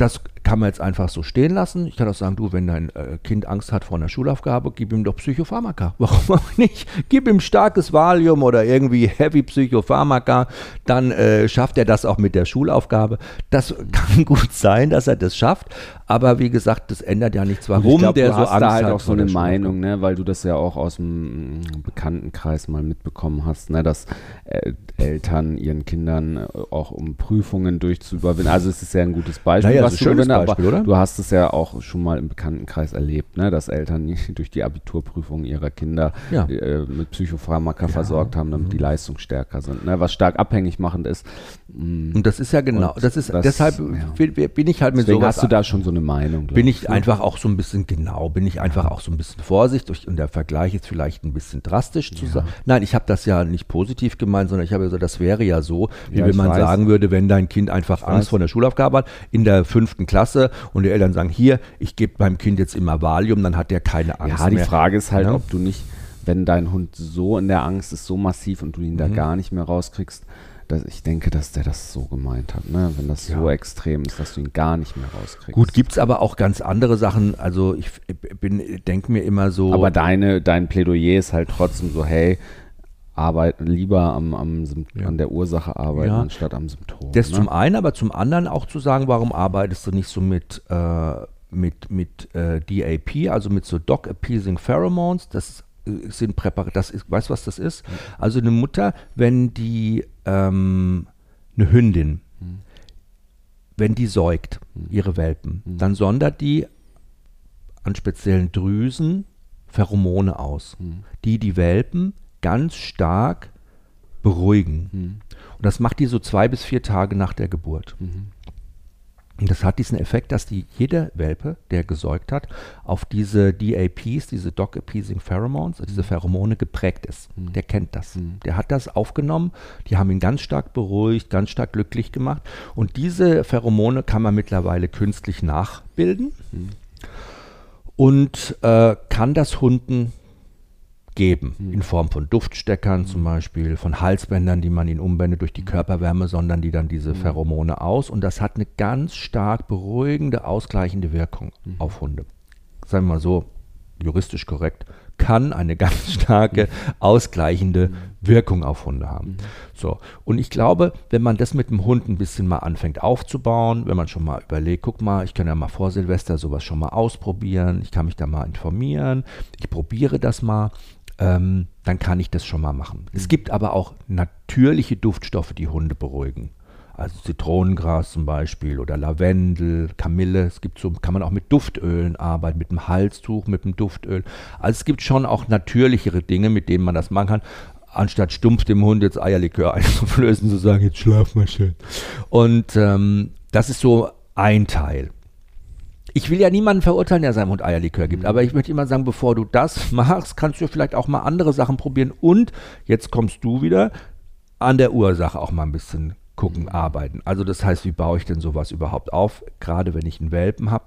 das kann man jetzt einfach so stehen lassen. Ich kann auch sagen, du, wenn dein äh, Kind Angst hat vor einer Schulaufgabe, gib ihm doch Psychopharmaka. Warum auch nicht? Gib ihm starkes Valium oder irgendwie Heavy Psychopharmaka, dann äh, schafft er das auch mit der Schulaufgabe. Das kann gut sein, dass er das schafft, aber wie gesagt, das ändert ja nichts, warum glaub, der du so hast Angst da halt hat auch so eine. Meinung, ne, weil du das ja auch aus dem mm, Bekanntenkreis mal mitbekommen hast, ne, dass äh, Eltern ihren Kindern äh, auch um Prüfungen durchzuüberwinden. Also es ist ja ein gutes Beispiel, Naja, was du schönes gewinnt, Beispiel, aber oder? du hast es ja auch schon mal im Bekanntenkreis erlebt, ne, dass Eltern nicht durch die Abiturprüfungen ihrer Kinder Ja. äh, mit Psychopharmaka versorgt haben, damit die leistungsstärker sind, ne, was stark abhängig machend ist. Mm, Und das ist ja genau, Und das ist das- deshalb ja. bin, ich halt mit Deswegen sowas hast du da schon so eine Meinung. bin ich ne? einfach auch so ein bisschen genau, bin ich einfach auch so ein bisschen vorsichtig und der Vergleich ist vielleicht ein bisschen drastisch zu sagen. Nein, ich habe das ja nicht positiv gemeint, sondern ich habe gesagt, das wäre ja so, wie Ja, wenn man weiß. sagen würde, wenn dein Kind einfach Angst weiß. vor der Schulaufgabe hat, in der fünften Klasse und die Eltern sagen, hier, ich gebe meinem Kind jetzt immer Valium, dann hat der keine Angst Ja, die mehr. Frage ist halt, Ja. ob du nicht, wenn dein Hund so in der Angst ist, so massiv und du ihn da Mhm. gar nicht mehr rauskriegst, dass ich denke, dass der das so gemeint hat, ne? wenn das so extrem ist, dass du ihn gar nicht mehr rauskriegst. Gut, gibt es aber auch ganz andere Sachen, also ich denke mir immer so. aber deine, dein Plädoyer ist halt trotzdem so, hey, arbeiten lieber am, am, Ja. an der Ursache arbeiten, Ja. anstatt am Symptom. Das ne? zum einen, aber zum anderen auch zu sagen, warum arbeitest du nicht so mit, äh, mit, mit äh, DAP, also mit so Dog Appeasing Pheromones? Das sind Präparate, das ist, weißt du, was das ist? Also eine Mutter, wenn die, ähm, eine Hündin, wenn die säugt, ihre Welpen, dann sondert die an speziellen Drüsen Pheromone aus, die die Welpen ganz stark beruhigen. Und das macht die so zwei bis vier Tage nach der Geburt. Und das hat diesen Effekt, dass die, jeder Welpe, der gesäugt hat, auf diese DAPs, diese Dog Appeasing Pheromones, diese Pheromone geprägt ist. Mhm. Der kennt das. Mhm. Der hat das aufgenommen, die haben ihn ganz stark beruhigt, ganz stark glücklich gemacht. Und diese Pheromone kann man mittlerweile künstlich nachbilden Mhm. und äh, kann das Hunden geben, Mhm. in Form von Duftsteckern zum Beispiel, von Halsbändern, die man ihnen umbändet durch die Körperwärme, sondern die dann diese Pheromone aus. Und das hat eine ganz stark beruhigende, ausgleichende Wirkung auf Hunde. Sagen wir mal so, juristisch korrekt, kann eine ganz starke, ausgleichende Wirkung auf Hunde haben. So. Und ich glaube, wenn man das mit dem Hund ein bisschen mal anfängt aufzubauen, wenn man schon mal überlegt, guck mal, ich kann ja mal vor Silvester sowas schon mal ausprobieren, ich kann mich da mal informieren, ich probiere das mal, ähm, dann kann ich das schon mal machen. Es gibt aber auch natürliche Duftstoffe, die Hunde beruhigen. Also Zitronengras zum Beispiel oder Lavendel, Kamille. Es gibt so, kann man auch mit Duftölen arbeiten, mit dem Halstuch, mit dem Duftöl. Also es gibt schon auch natürlichere Dinge, mit denen man das machen kann, anstatt stumpf dem Hund jetzt Eierlikör einzuflößen, zu sagen, jetzt schlaf mal schön. Und ähm, das ist so ein Teil. Ich will ja niemanden verurteilen, der seinem Hund Eierlikör gibt, aber ich möchte immer sagen, bevor du das machst, kannst du vielleicht auch mal andere Sachen probieren und jetzt kommst du wieder an der Ursache auch mal ein bisschen gucken, arbeiten. Also das heißt, wie baue ich denn sowas überhaupt auf? Gerade wenn ich einen Welpen habe,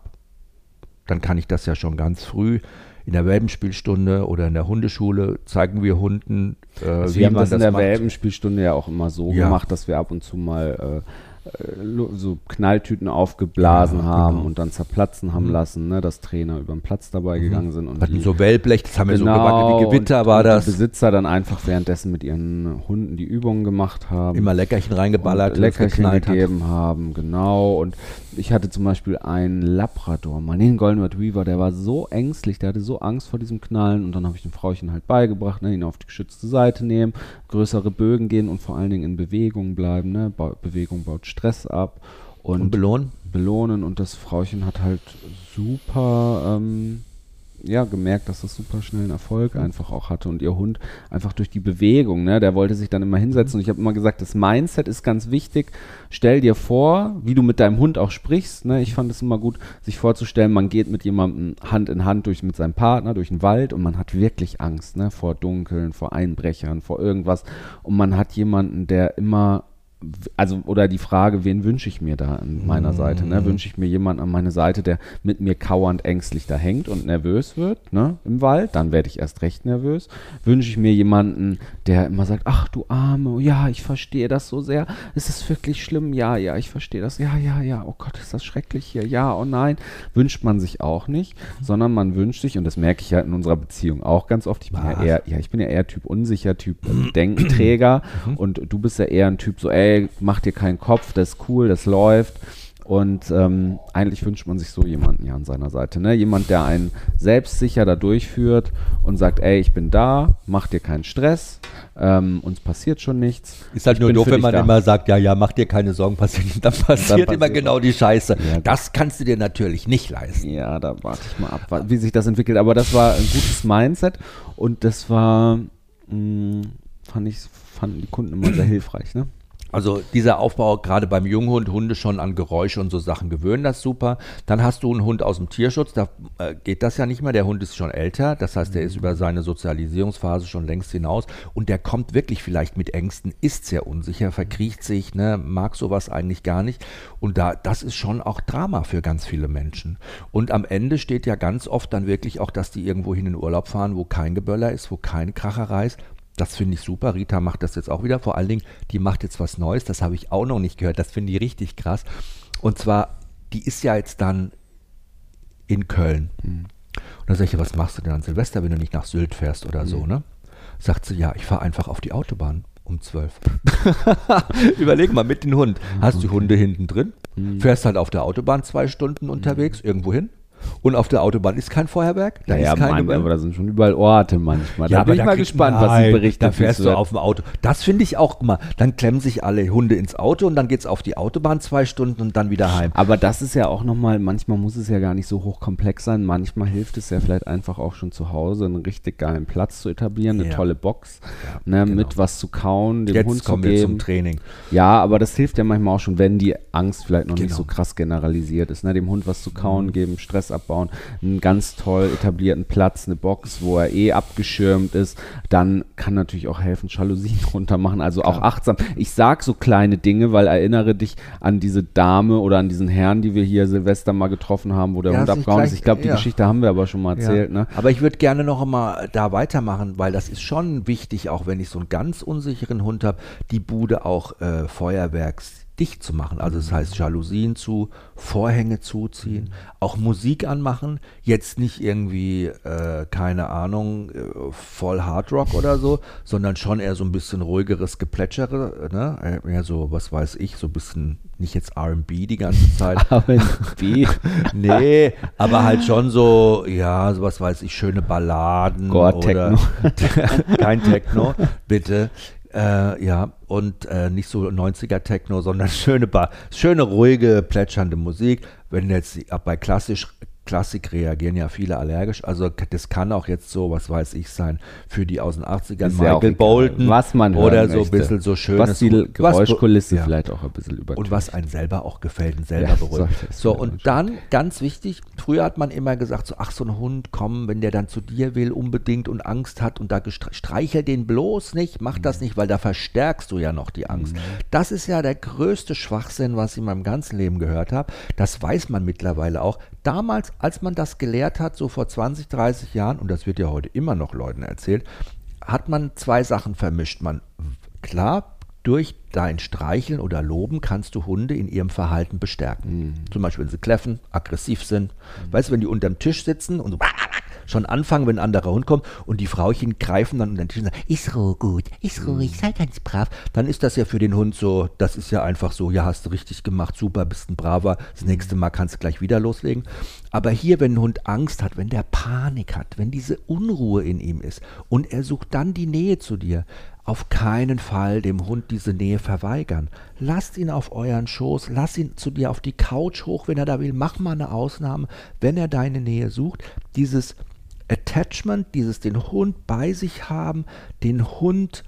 dann kann ich das ja schon ganz früh in der Welpenspielstunde oder in der Hundeschule zeigen wir Hunden, äh, Also wie wir haben man das in das der macht. Welpenspielstunde ja auch immer so Ja. gemacht, dass wir ab und zu mal äh, so Knalltüten aufgeblasen Ja, haben genau. und dann zerplatzen haben lassen, ne, dass Trainer über den Platz dabei gegangen sind und hatten die, so Wellblech, das haben wir so Genau, gebacken wie Gewitter und, war und das. Die Besitzer dann einfach währenddessen mit ihren Hunden die Übungen gemacht haben. Immer Leckerchen reingeballert, und Leckerchen geknallt hat. gegeben haben, genau. Und ich hatte zum Beispiel einen Labrador, mal den Golden Retriever, der war so ängstlich, der hatte so Angst vor diesem Knallen. Und dann habe ich dem Frauchen halt beigebracht, ne, ihn auf die geschützte Seite nehmen, größere Bögen gehen und vor allen Dingen in Bewegung bleiben. Ne? Bewegung baut Stress ab. Und, Und belohnen? belohnen und das Frauchen hat halt super ähm, ja, gemerkt, dass das super schnell einen Erfolg einfach auch hatte und ihr Hund einfach durch die Bewegung, ne, der wollte sich dann immer hinsetzen und ich habe immer gesagt, das Mindset ist ganz wichtig. Stell dir vor, wie du mit deinem Hund auch sprichst, ne, ich fand es immer gut, sich vorzustellen, man geht mit jemandem Hand in Hand durch mit seinem Partner durch den Wald und man hat wirklich Angst, ne, vor Dunkeln, vor Einbrechern, vor irgendwas und man hat jemanden, der immer also oder die Frage, wen wünsche ich mir da an meiner Seite? Ne? Wünsche ich mir jemanden an meine Seite, der mit mir kauernd ängstlich da hängt und nervös wird ne? im Wald? Dann werde ich erst recht nervös. Wünsche ich mir jemanden, der immer sagt, ach du Arme, ja, ich verstehe das so sehr. Es ist wirklich schlimm. Ja, ja, ich verstehe das. Ja, ja, ja. Oh Gott, ist das schrecklich hier. Ja, oh nein. Wünscht man sich auch nicht, sondern man wünscht sich, und das merke ich ja in unserer Beziehung auch ganz oft, ich bin ja eher, ja, ich bin ja eher Typ unsicher, Typ ähm, Denkenträger und du bist ja eher ein Typ so, ey, mach dir keinen Kopf, das ist cool, das läuft. Und ähm, eigentlich wünscht man sich so jemanden ja an seiner Seite. Ne? Jemand, der einen selbstsicher da durchführt und sagt, ey, ich bin da, mach dir keinen Stress, ähm, uns passiert schon nichts. Ist halt Ich nur doof, wenn man da. immer sagt, ja, ja, mach dir keine Sorgen, passiert nicht. Dann passiert immer passiert genau die Scheiße. Ja. Das kannst du dir natürlich nicht leisten. Ja, da warte ich mal ab, wie sich das entwickelt. Aber das war ein gutes Mindset und das war, mh, fand ich, fanden die Kunden immer sehr hilfreich. Ne? Also dieser Aufbau, gerade beim Junghund, Hunde schon an Geräusche und so Sachen gewöhnen, das super. Dann hast du einen Hund aus dem Tierschutz, da äh, geht das ja nicht mehr. Der Hund ist schon älter, das heißt, der ist über seine Sozialisierungsphase schon längst hinaus und der kommt wirklich vielleicht mit Ängsten, ist sehr unsicher, verkriecht sich, ne, mag sowas eigentlich gar nicht. Und da, das ist schon auch Drama für ganz viele Menschen. Und am Ende steht ja ganz oft dann wirklich auch, dass die irgendwo hin in Urlaub fahren, wo kein Geböller ist, wo keine Kracherei ist. Das finde ich super. Rita macht das jetzt auch wieder. Vor allen Dingen, die macht jetzt was Neues. Das habe ich auch noch nicht gehört. Das finde ich richtig krass. Und zwar, die ist ja jetzt dann in Köln. Und dann sage ich, was machst du denn an Silvester, wenn du nicht nach Sylt fährst oder so, ne? Sagt sie, ja, ich fahre einfach auf die Autobahn um zwölf. Überleg mal, mit dem Hund. Hast du Hunde hinten drin, fährst halt auf der Autobahn zwei Stunden unterwegs, irgendwo hin, Und auf der Autobahn ist kein Feuerwerk. Da ist keine kein Mann, aber da sind schon überall Orte manchmal. ja, da bin ich da mal gespannt, was Nein, sie berichtet. Da fährst du auf dem Auto. Das finde ich auch, mal, dann klemmen sich alle Hunde ins Auto und dann geht es auf die Autobahn zwei Stunden und dann wieder heim. Aber das ist ja auch nochmal, manchmal muss es ja gar nicht so hochkomplex sein. Manchmal hilft es ja vielleicht einfach auch schon zu Hause, einen richtig geilen Platz zu etablieren, eine Ja. tolle Box, Ja, ne, genau. mit was zu kauen, dem Jetzt Hund zu kommen wir zum geben. Training. Ja, aber das hilft ja manchmal auch schon, wenn die Angst vielleicht noch nicht Genau. so krass generalisiert ist. Ne? Dem Hund was zu kauen Mhm. geben, Stress abbauen, einen ganz toll etablierten Platz, eine Box, wo er eh abgeschirmt ist. Dann kann natürlich auch helfen, Jalousien runter machen. Also auch achtsam. Ich sag so kleine Dinge, weil erinnere dich an diese Dame oder an diesen Herrn, die wir hier Silvester mal getroffen haben, wo der Ja, Hund abgehauen ist. Ich glaube, die ja. Geschichte haben wir aber schon mal erzählt. Ja. Ne? Aber ich würde gerne noch mal da weitermachen, weil das ist schon wichtig, auch wenn ich so einen ganz unsicheren Hund habe, die Bude auch äh, feuerwerksdicht zu machen. Also das heißt Jalousien zu, Vorhänge zuziehen, auch Musik anmachen. Jetzt nicht irgendwie, äh, keine Ahnung, äh, voll Hardrock oder so, sondern schon eher so ein bisschen ruhigeres Geplätschere. Ne? Äh, Eher so, was weiß ich, so ein bisschen, nicht jetzt R&B die ganze Zeit. Wie? Nee, aber halt schon so, ja, so was weiß ich, schöne Balladen. Gore-Techno. oder- Kein Techno, bitte. Äh, ja, und äh, nicht so 90er Techno, sondern schöne, ba schöne, ruhige, plätschernde Musik. Wenn jetzt bei klassisch Klassik reagieren ja viele allergisch. Also das kann auch jetzt so, was weiß ich, sein für die aus den 80ern Ist ja auch Michael egal, Bolton was man oder so ein bisschen so schönes Was die was- Geräuschkulisse ja. vielleicht auch ein bisschen über. und was einem selber auch gefällt und selber Ja, beruhigt. So, und dann, ganz wichtig, früher hat man immer gesagt, so, ach, so ein Hund, komm, wenn der dann zu dir will, unbedingt und Angst hat und da streichel den bloß nicht, mach das Mhm. nicht, weil da verstärkst du ja noch die Angst. Das ist ja der größte Schwachsinn, was ich in meinem ganzen Leben gehört habe. Das weiß man mittlerweile auch. Damals, als man das gelehrt hat, so vor 20, 30 Jahren, und das wird ja heute immer noch Leuten erzählt, hat man zwei Sachen vermischt. Man, klar, durch dein Streicheln oder Loben kannst du Hunde in ihrem Verhalten bestärken. Zum Beispiel, wenn sie kläffen, aggressiv sind. Weißt du, wenn die unterm Tisch sitzen und so schon anfangen, wenn ein anderer Hund kommt und die Frauchen greifen dann unter den Tisch und sagen, ist ruhig gut, ist ruhig, sei ganz brav. Dann ist das ja für den Hund so, das ist ja einfach so, ja, hast du richtig gemacht, super, bist ein braver, das nächste Mal kannst du gleich wieder loslegen. Aber hier, wenn ein Hund Angst hat, wenn der Panik hat, wenn diese Unruhe in ihm ist und er sucht dann die Nähe zu dir, auf keinen Fall dem Hund diese Nähe verweigern. Lasst ihn auf euren Schoß, lass ihn zu dir auf die Couch hoch, wenn er da will. Mach mal eine Ausnahme, wenn er deine Nähe sucht. Dieses Attachment, dieses den Hund bei sich haben, den Hund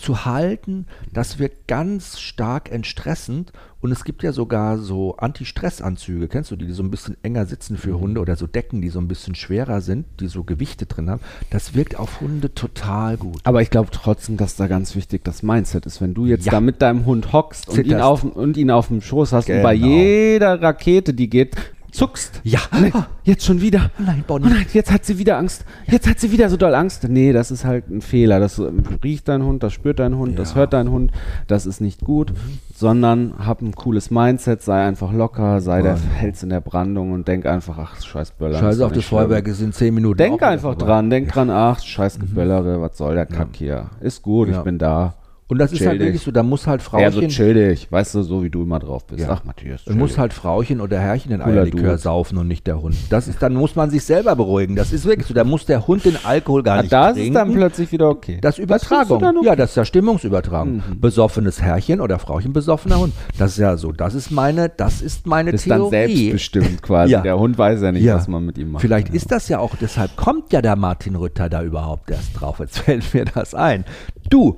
zu halten, das wirkt ganz stark entstressend. Und es gibt ja sogar so Anti-Stress-Anzüge, kennst du die, die so ein bisschen enger sitzen für Hunde oder so Decken, die so ein bisschen schwerer sind, die so Gewichte drin haben. Das wirkt auf Hunde total gut. Aber ich glaube trotzdem, dass da ganz wichtig das Mindset ist. Wenn du jetzt Ja. da mit deinem Hund hockst und ihn, auf, und ihn auf dem Schoß hast und bei Genau. jeder Rakete, die geht, zuckst. Ja. Nee, jetzt schon wieder. Nein, Bonnie. Oh nein, jetzt hat sie wieder Angst. Jetzt hat sie wieder so doll Angst. Nee, das ist halt ein Fehler. Das ähm, riecht dein Hund, das spürt dein Hund, das Ja. hört dein Hund. Das ist nicht gut. Sondern hab ein cooles Mindset, sei einfach locker, sei der Bonnie. Hels in der Brandung und denk einfach, ach, scheiß Böller. ist Scheiße doch auf das. Feuerwerk, es sind zehn Minuten. Denk einfach dran, denk dran, ach, scheiß Geböllere, was soll der Kack hier? Ist gut, Ja. ich bin da. Und das ist Chill halt dich. wirklich so, da muss halt Ja, so Frauchen, chill dich, weißt du, so wie du immer drauf bist. Ja. Ach, Matthias, dann muss chill halt Frauchen oder Herrchen den Cooler Eierlikör Dude. saufen und nicht der Hund. Das ist, dann muss man sich selber beruhigen. Das ist wirklich so, da muss der Hund den Alkohol gar nicht Ah, da ist trinken. es dann plötzlich wieder okay. Das ist du Übertragung. dann okay? Ja, das ist ja Stimmungsübertragung. Mhm. Besoffenes Herrchen oder Frauchen besoffener Hund. Das ist ja so. Das ist meine, das ist meine ist dann Theorie. selbstbestimmt quasi. Ja. Der Hund weiß ja nicht, Ja. was man mit ihm macht. Vielleicht Ja. ist das ja auch, deshalb kommt ja der Martin Rütter da überhaupt erst drauf. Jetzt fällt mir das ein. Du,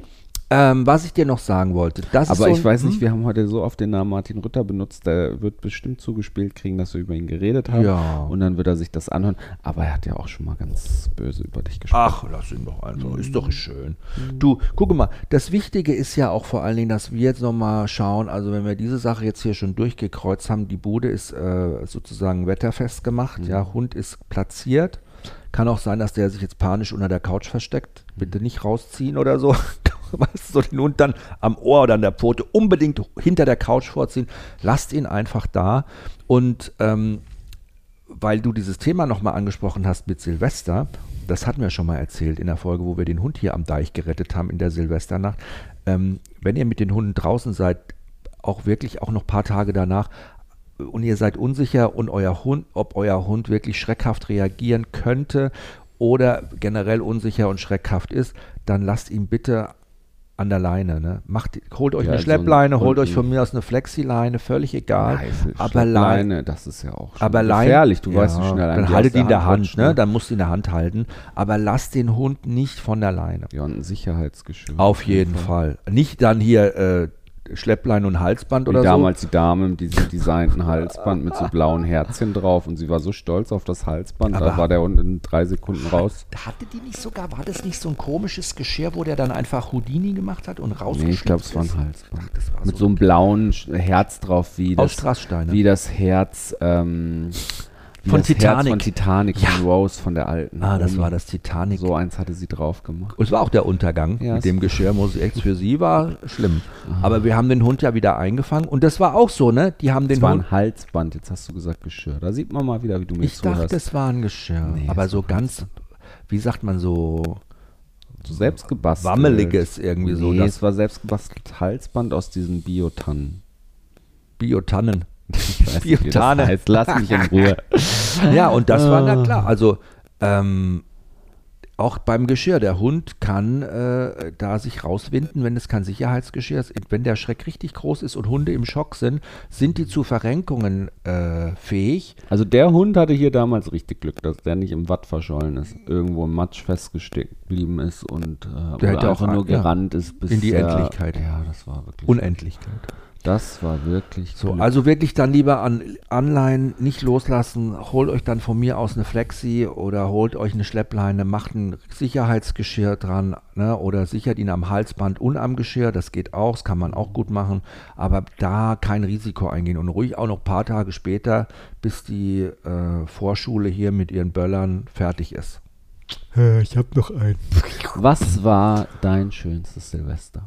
ähm, was ich dir noch sagen wollte, das ist Aber so ich ein- weiß nicht, hm? wir haben heute so oft den Namen Martin Rütter benutzt, der wird bestimmt zugespielt kriegen, dass wir über ihn geredet haben. Ja. Und dann wird er sich das anhören. Aber er hat ja auch schon mal ganz böse über dich gesprochen. Ach, lass ihn doch einfach. Ist Mhm. doch schön. Du, guck mal, das Wichtige ist ja auch vor allen Dingen, dass wir jetzt nochmal schauen, also wenn wir diese Sache jetzt hier schon durchgekreuzt haben, die Bude ist äh, sozusagen wetterfest gemacht, Mhm. ja, Hund ist platziert. Kann auch sein, dass der sich jetzt panisch unter der Couch versteckt. Bitte nicht rausziehen oder so. Weißt du, so den Hund dann am Ohr oder an der Pfote unbedingt hinter der Couch vorziehen. Lasst ihn einfach da. Und ähm, weil du dieses Thema nochmal angesprochen hast mit Silvester, das hatten wir schon mal erzählt in der Folge, wo wir den Hund hier am Deich gerettet haben in der Silvesternacht. Ähm, wenn ihr mit den Hunden draußen seid, auch wirklich auch noch ein paar Tage danach, und ihr seid unsicher und euer Hund, ob euer Hund wirklich schreckhaft reagieren könnte oder generell unsicher und schreckhaft ist, dann lasst ihn bitte an der Leine. Ne? Macht, holt euch Ja, eine so Schleppleine, ein- holt euch von mir aus eine Flexileine, völlig egal. Leine, aber Leine. Das ist ja auch schon Aber Leine, gefährlich. Du weißt, wie schnell ein Dann die haltet ihn in der Hand, rutscht, ne? Dann musst du ihn in der Hand halten. Aber lasst den Hund nicht von der Leine. Ja, und ein Sicherheitsgeschirr. Auf jeden Fall. Nicht dann hier äh, Schlepplein und Halsband Wie oder damals die Dame mit diesem designten Halsband mit so blauen Herzchen drauf und sie war so stolz auf das Halsband, da Aber- war der Hund in drei Sekunden raus. so. Hatte die nicht sogar, war das nicht so ein komisches Geschirr, wo der dann einfach Houdini gemacht hat und rausgeschnitten Nee, ich glaube, es war ein? Halsband. Ach, war Mit so einem blauen Herz drauf, wie Aus das, wie das Herz ähm, Von das Herz Titanic. von Titanic, von Rose, von der alten. Ah, das Um- war das Titanic. So eins hatte sie drauf gemacht. Und es war auch der Untergang Ja, mit dem Geschirr, muss ich echt für sie war schlimm. Aber wir haben den Hund ja wieder eingefangen und das war auch so, ne? Die haben den Das war Hund. ein Halsband, jetzt hast du gesagt Geschirr. Da sieht man mal wieder, wie du mir Ich dachte, es war ein Geschirr, Nee, aber so ganz, wie sagt man so, so selbst gebastelt. wammeliges irgendwie so. Nee, Das es war selbst gebastelt Halsband aus diesen Biotannen. Biotannen. Ich weiß nicht, wie das Biotane. heißt. Lass mich in Ruhe. Ja, und das war Ah. na klar. Also ähm, auch beim Geschirr. Der Hund kann äh, da sich rauswinden, wenn es kein Sicherheitsgeschirr ist. Wenn der Schreck richtig groß ist und Hunde im Schock sind, sind die zu Verrenkungen äh, fähig. Also der Hund hatte hier damals richtig Glück, dass der nicht im Watt verschollen ist, irgendwo im Matsch festgesteckt geblieben ist und äh, Der hätte auch nur ja, gerannt ist bis in die Endlichkeit. Ja, das war wirklich. Unendlichkeit. Das war wirklich So, Glück. also wirklich dann lieber an Anleihen nicht loslassen. Holt euch dann von mir aus eine Flexi oder holt euch eine Schleppleine, macht ein Sicherheitsgeschirr dran ne, oder sichert ihn am Halsband und am Geschirr. Das geht auch, das kann man auch gut machen. Aber da kein Risiko eingehen und ruhig auch noch ein paar Tage später, bis die äh, Vorschule hier mit ihren Böllern fertig ist. Ich hab noch einen. Was war dein schönstes Silvester?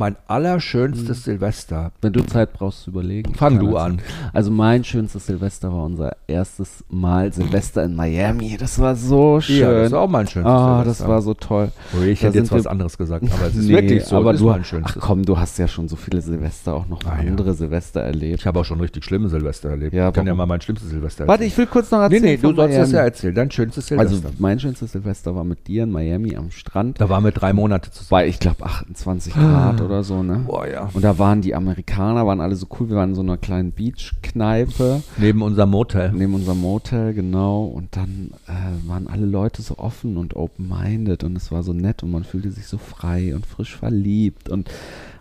Mein allerschönstes Silvester. Wenn du Zeit brauchst zu überlegen. Fang du an. das- Also mein schönstes Silvester war unser erstes Mal Silvester in Miami. Das war so schön. Ja, das war auch mein schönstes das Silvester. war so toll. Oh, ich Da hätte jetzt was anderes gesagt, aber es ist Nee, wirklich so. aber das du, ach komm, du hast ja schon so viele Silvester auch noch Ah, ja. andere Silvester erlebt. Ich habe auch schon richtig schlimme Silvester erlebt. Ja, ich kann ja mal mein schlimmstes Silvester Warte, ich will kurz noch Nee, erzählen. nee, du von sollst das ja erzählen. Dein schönstes Silvester. Also mein schönstes Silvester war mit dir in Miami am Strand. da waren wir drei Monate zusammen. Bei, ich glaube, 28 Grad oder so, ne? Boah, ja. Und da waren die Amerikaner, waren alle so cool. Wir waren in so einer kleinen Beachkneipe Neben unserem Motel. neben unserem Motel, genau. Und dann äh, waren alle Leute so offen und open-minded und es war so nett und man fühlte sich so frei und frisch verliebt. Und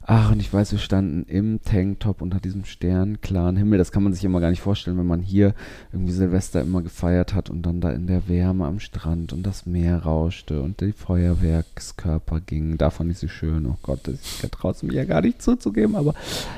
ach, und ich weiß, wir standen im Tanktop unter diesem sternklaren Himmel. Das kann man sich immer gar nicht vorstellen, wenn man hier irgendwie Silvester immer gefeiert hat und dann da in der Wärme am Strand und das Meer rauschte und die Feuerwerkskörper gingen. Da fand ich sie schön. Oh Gott, ich traue es mir ja gar nicht zuzugeben, aber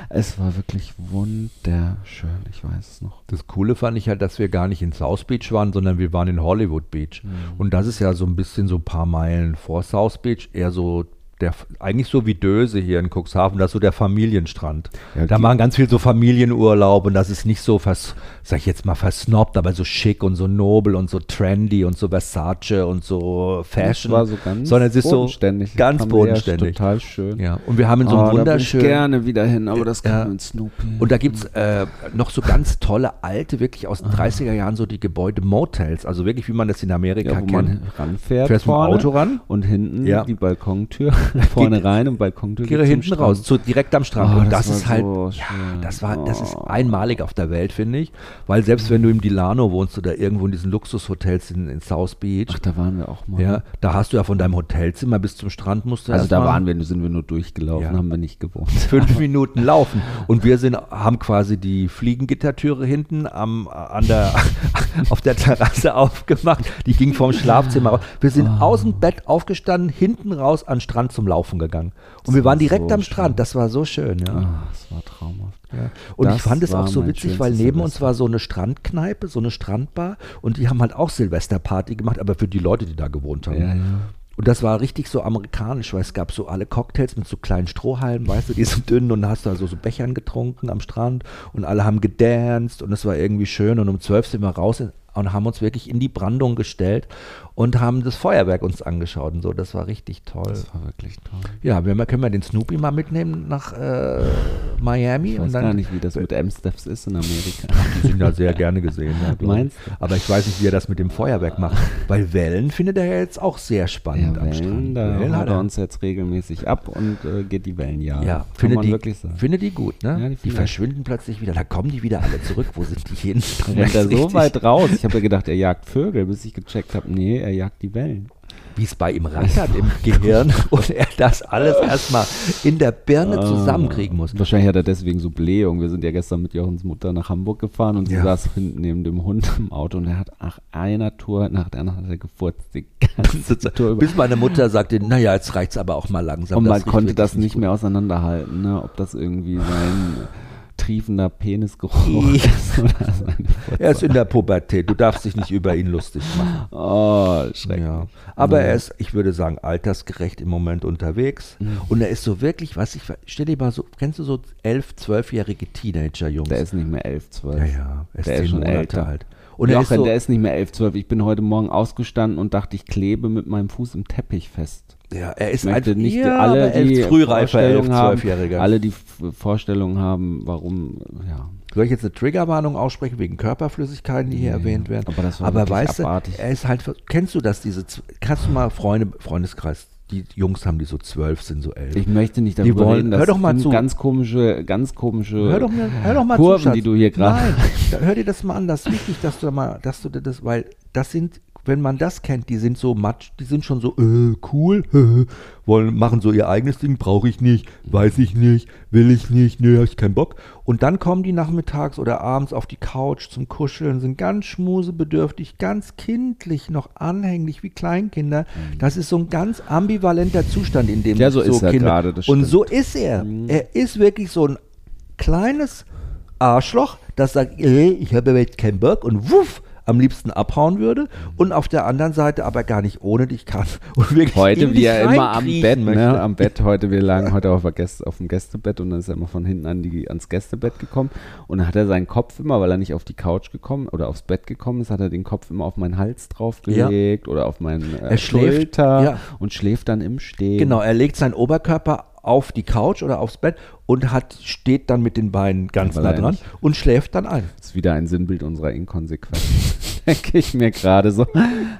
es war wirklich wunderschön. Ich weiß es noch. Das Coole fand ich halt, dass wir gar nicht in South Beach waren, sondern wir waren in Hollywood Beach. Und das ist ja so ein bisschen so ein paar Meilen vor South Beach, eher so der, eigentlich so wie Döse hier in Cuxhaven, das ist so der Familienstrand. Ja, da machen ganz viel so Familienurlaub und das ist nicht so, vers, sag ich jetzt mal, versnobbt, aber so schick und so nobel und so trendy und so Versace und so Fashion. Das war so ganz sondern es ist so bodenständig. ganz bodenständig. Total schön. Ja, und wir haben in so Oh, einem da will wunderschönen ich gerne wieder hin, aber das kann mit Snoopy. und da gibt es äh, noch so ganz tolle alte, wirklich aus den Ah. 30er Jahren, so die Gebäude Motels, also wirklich wie man das in Amerika ja, wo kennt. man ranfährt Fährst vorne Auto ran? und hinten Ja. die Balkontür vorne rein und Balkontür zum hinten Strand. raus, so direkt am Strand. Oh, und das das, ist halt, so ja, das war, das ist Oh. einmalig auf der Welt, finde ich. Weil selbst wenn du im Dilano wohnst oder irgendwo in diesen Luxushotels in, in South Beach, Ach, da waren wir auch mal. ja, da hast du ja von deinem Hotelzimmer bis zum Strand musst du also da waren wir, sind wir nur durchgelaufen, Ja. haben wir nicht gewohnt. fünf Minuten laufen. Und wir sind, haben quasi die Fliegengittertüre hinten am, an der, auf der Terrasse aufgemacht. Die ging vom Schlafzimmer raus. Wir sind Ah. aus dem Bett aufgestanden, hinten raus an den Strand zum Laufen gegangen. Und wir war waren direkt so am Strand. schön. Das war so schön, ja. Ah, das war traumhaft. Ja. Und Das ich fand es auch so witzig, weil neben uns Silvester. war so eine Strandkneipe, so eine Strandbar und die haben halt auch Silvesterparty gemacht, aber für die Leute, die da gewohnt haben. Ja, ja. Und das war richtig so amerikanisch, weil es gab so alle Cocktails mit so kleinen Strohhalmen, weißt du, die so dünn und hast du also so Bechern getrunken am Strand und alle haben gedanced und es war irgendwie schön und um zwölf sind wir raus und haben uns wirklich in die Brandung gestellt und haben das Feuerwerk uns angeschaut und so. Das war richtig toll. Das war wirklich toll. Ja, wir können wir den Snoopy mal mitnehmen nach äh, Miami Ich und weiß gar nicht, wie das mit M-Steps ist in Amerika. Die sind da sehr gerne gesehen. Ja. Meinst du? Aber ich weiß nicht, wie er das mit dem Feuerwerk macht. Weil Wellen findet er ja jetzt auch sehr spannend Ja, am Wellen, Strand. da Wellen haut hat er uns jetzt regelmäßig ab und äh, geht die Wellen jagen. Ja, findet die, wirklich sagen. findet die gut, ne? Ja, die die verschwinden plötzlich wieder. Da kommen die wieder alle zurück. Wo sind die hin? Rennt er so weit raus. Ich habe ja gedacht, er jagt Vögel, bis ich gecheckt habe, nee, er jagt die Wellen. Wie es bei ihm rattert im Gehirn und er das alles erstmal in der Birne Ah. zusammenkriegen muss. Wahrscheinlich hat er deswegen so Blähung. Wir sind ja gestern mit Jochens Mutter nach Hamburg gefahren und sie Ja. saß hinten neben dem Hund im Auto und er hat nach einer Tour nach der anderen hat er gefurzt die ganze Tour über. Bis meine Mutter sagte, naja, jetzt reicht's aber auch mal langsam. Und man konnte das nicht gut. mehr auseinanderhalten, ne? ob das irgendwie sein triefender Penisgeruch Er ist in der Pubertät. Du darfst dich nicht über ihn lustig machen. Oh, schrecklich. Ja. Aber Ja. er ist, ich würde sagen, altersgerecht im Moment unterwegs. Mhm. Und er ist so wirklich, was ich, stell dir mal so, kennst du so elf, zwölfjährige Teenager-Jungs? Der ist nicht mehr 11, 12. ja, ja, er ist der ist schon Monate älter. alt. Und er ist Jochen, so, der ist nicht mehr 11, 12. Ich bin heute Morgen ausgestanden und dachte, ich klebe mit meinem Fuß im Teppich fest. Ja, er ist möchte nicht ja, alle, elf, die frühreifer elf, zwölfjähriger. alle die Vorstellungen haben, warum, ja. Soll ich jetzt eine Triggerwarnung aussprechen wegen Körperflüssigkeiten, die hier Nee, erwähnt werden? aber das war aber weißt abartig. du, er ist halt, kennst du das, diese, kannst du mal Freunde, Freundeskreis, die Jungs haben, die so zwölf sind, so elf. Ich möchte nicht Die darüber wollen- reden, das hör doch mal sind zu. ganz komische, ganz komische Hör doch, hör doch mal Kurven, zu, Schatz. die du hier gerade. Nein, hör dir das mal an. Das ist wichtig, dass du da mal, dass du das, weil das sind, wenn man das kennt, die sind so matsch, die sind schon so äh, cool, wollen machen so ihr eigenes Ding, brauche ich nicht, weiß ich nicht, will ich nicht, nö, hab ich keinen Bock. Und dann kommen die nachmittags oder abends auf die Couch zum Kuscheln, sind ganz schmusebedürftig, ganz kindlich, noch anhänglich wie Kleinkinder. Das ist so ein ganz ambivalenter Zustand, in dem Mhm. Ja, so ist er Kinder- gerade, das Und so ist er. Er ist wirklich so ein kleines Arschloch, das sagt, äh, ich habe jetzt keinen Bock und wuff, am liebsten abhauen würde und auf der anderen Seite aber gar nicht ohne dich kann und wirklich Heute, er immer am Bett, möchte. ne, am Bett, heute, wir lagen heute auf, Gäste, auf dem Gästebett und dann ist er immer von hinten an die, ans Gästebett gekommen und dann hat er seinen Kopf immer, weil er nicht auf die Couch gekommen oder aufs Bett gekommen ist, hat er den Kopf immer auf meinen Hals draufgelegt oder auf meinen äh, Er schläft, Schulter ja. und schläft dann im Stehen. Genau, er legt seinen Oberkörper auf die Couch oder aufs Bett und hat, steht dann mit den Beinen ganz nah dran und schläft dann ein. Das ist wieder ein Sinnbild unserer Inkonsequenz. Denke ich mir gerade so.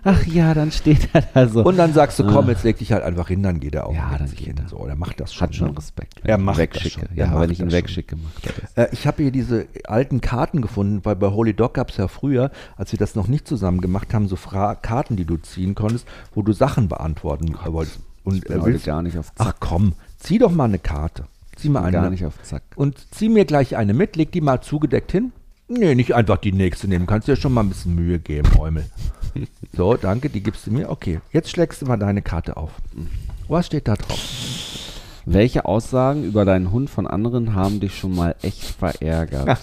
Ach ja, dann steht er da so. Und dann sagst du, komm, jetzt leg dich halt einfach hin, dann geht er auch Ja, dann sich geht hin. er. So, er macht das schon. hat schon ne? Respekt. Er macht das schon. Ja, wenn ich ihn wegschicke, macht er das. Äh, ich habe hier diese alten Karten gefunden, weil bei Holy Dog gab es ja früher, als wir das noch nicht zusammen gemacht haben, so Fra Karten, die du ziehen konntest, wo du Sachen beantworten wolltest. Und Ich bin äh, heute willst, gar nicht auf Zack. ach komm, zieh doch mal eine Karte. Zieh mal eine. gar nicht auf Zack. Und zieh mir gleich eine mit, leg die mal zugedeckt hin. Nee, nicht einfach die nächste nehmen. Kannst dir schon mal ein bisschen Mühe geben, Eumel. so, danke, die gibst du mir. Okay, jetzt schlägst du mal deine Karte auf. Was steht da drauf? Welche Aussagen über deinen Hund von anderen haben dich schon mal echt verärgert?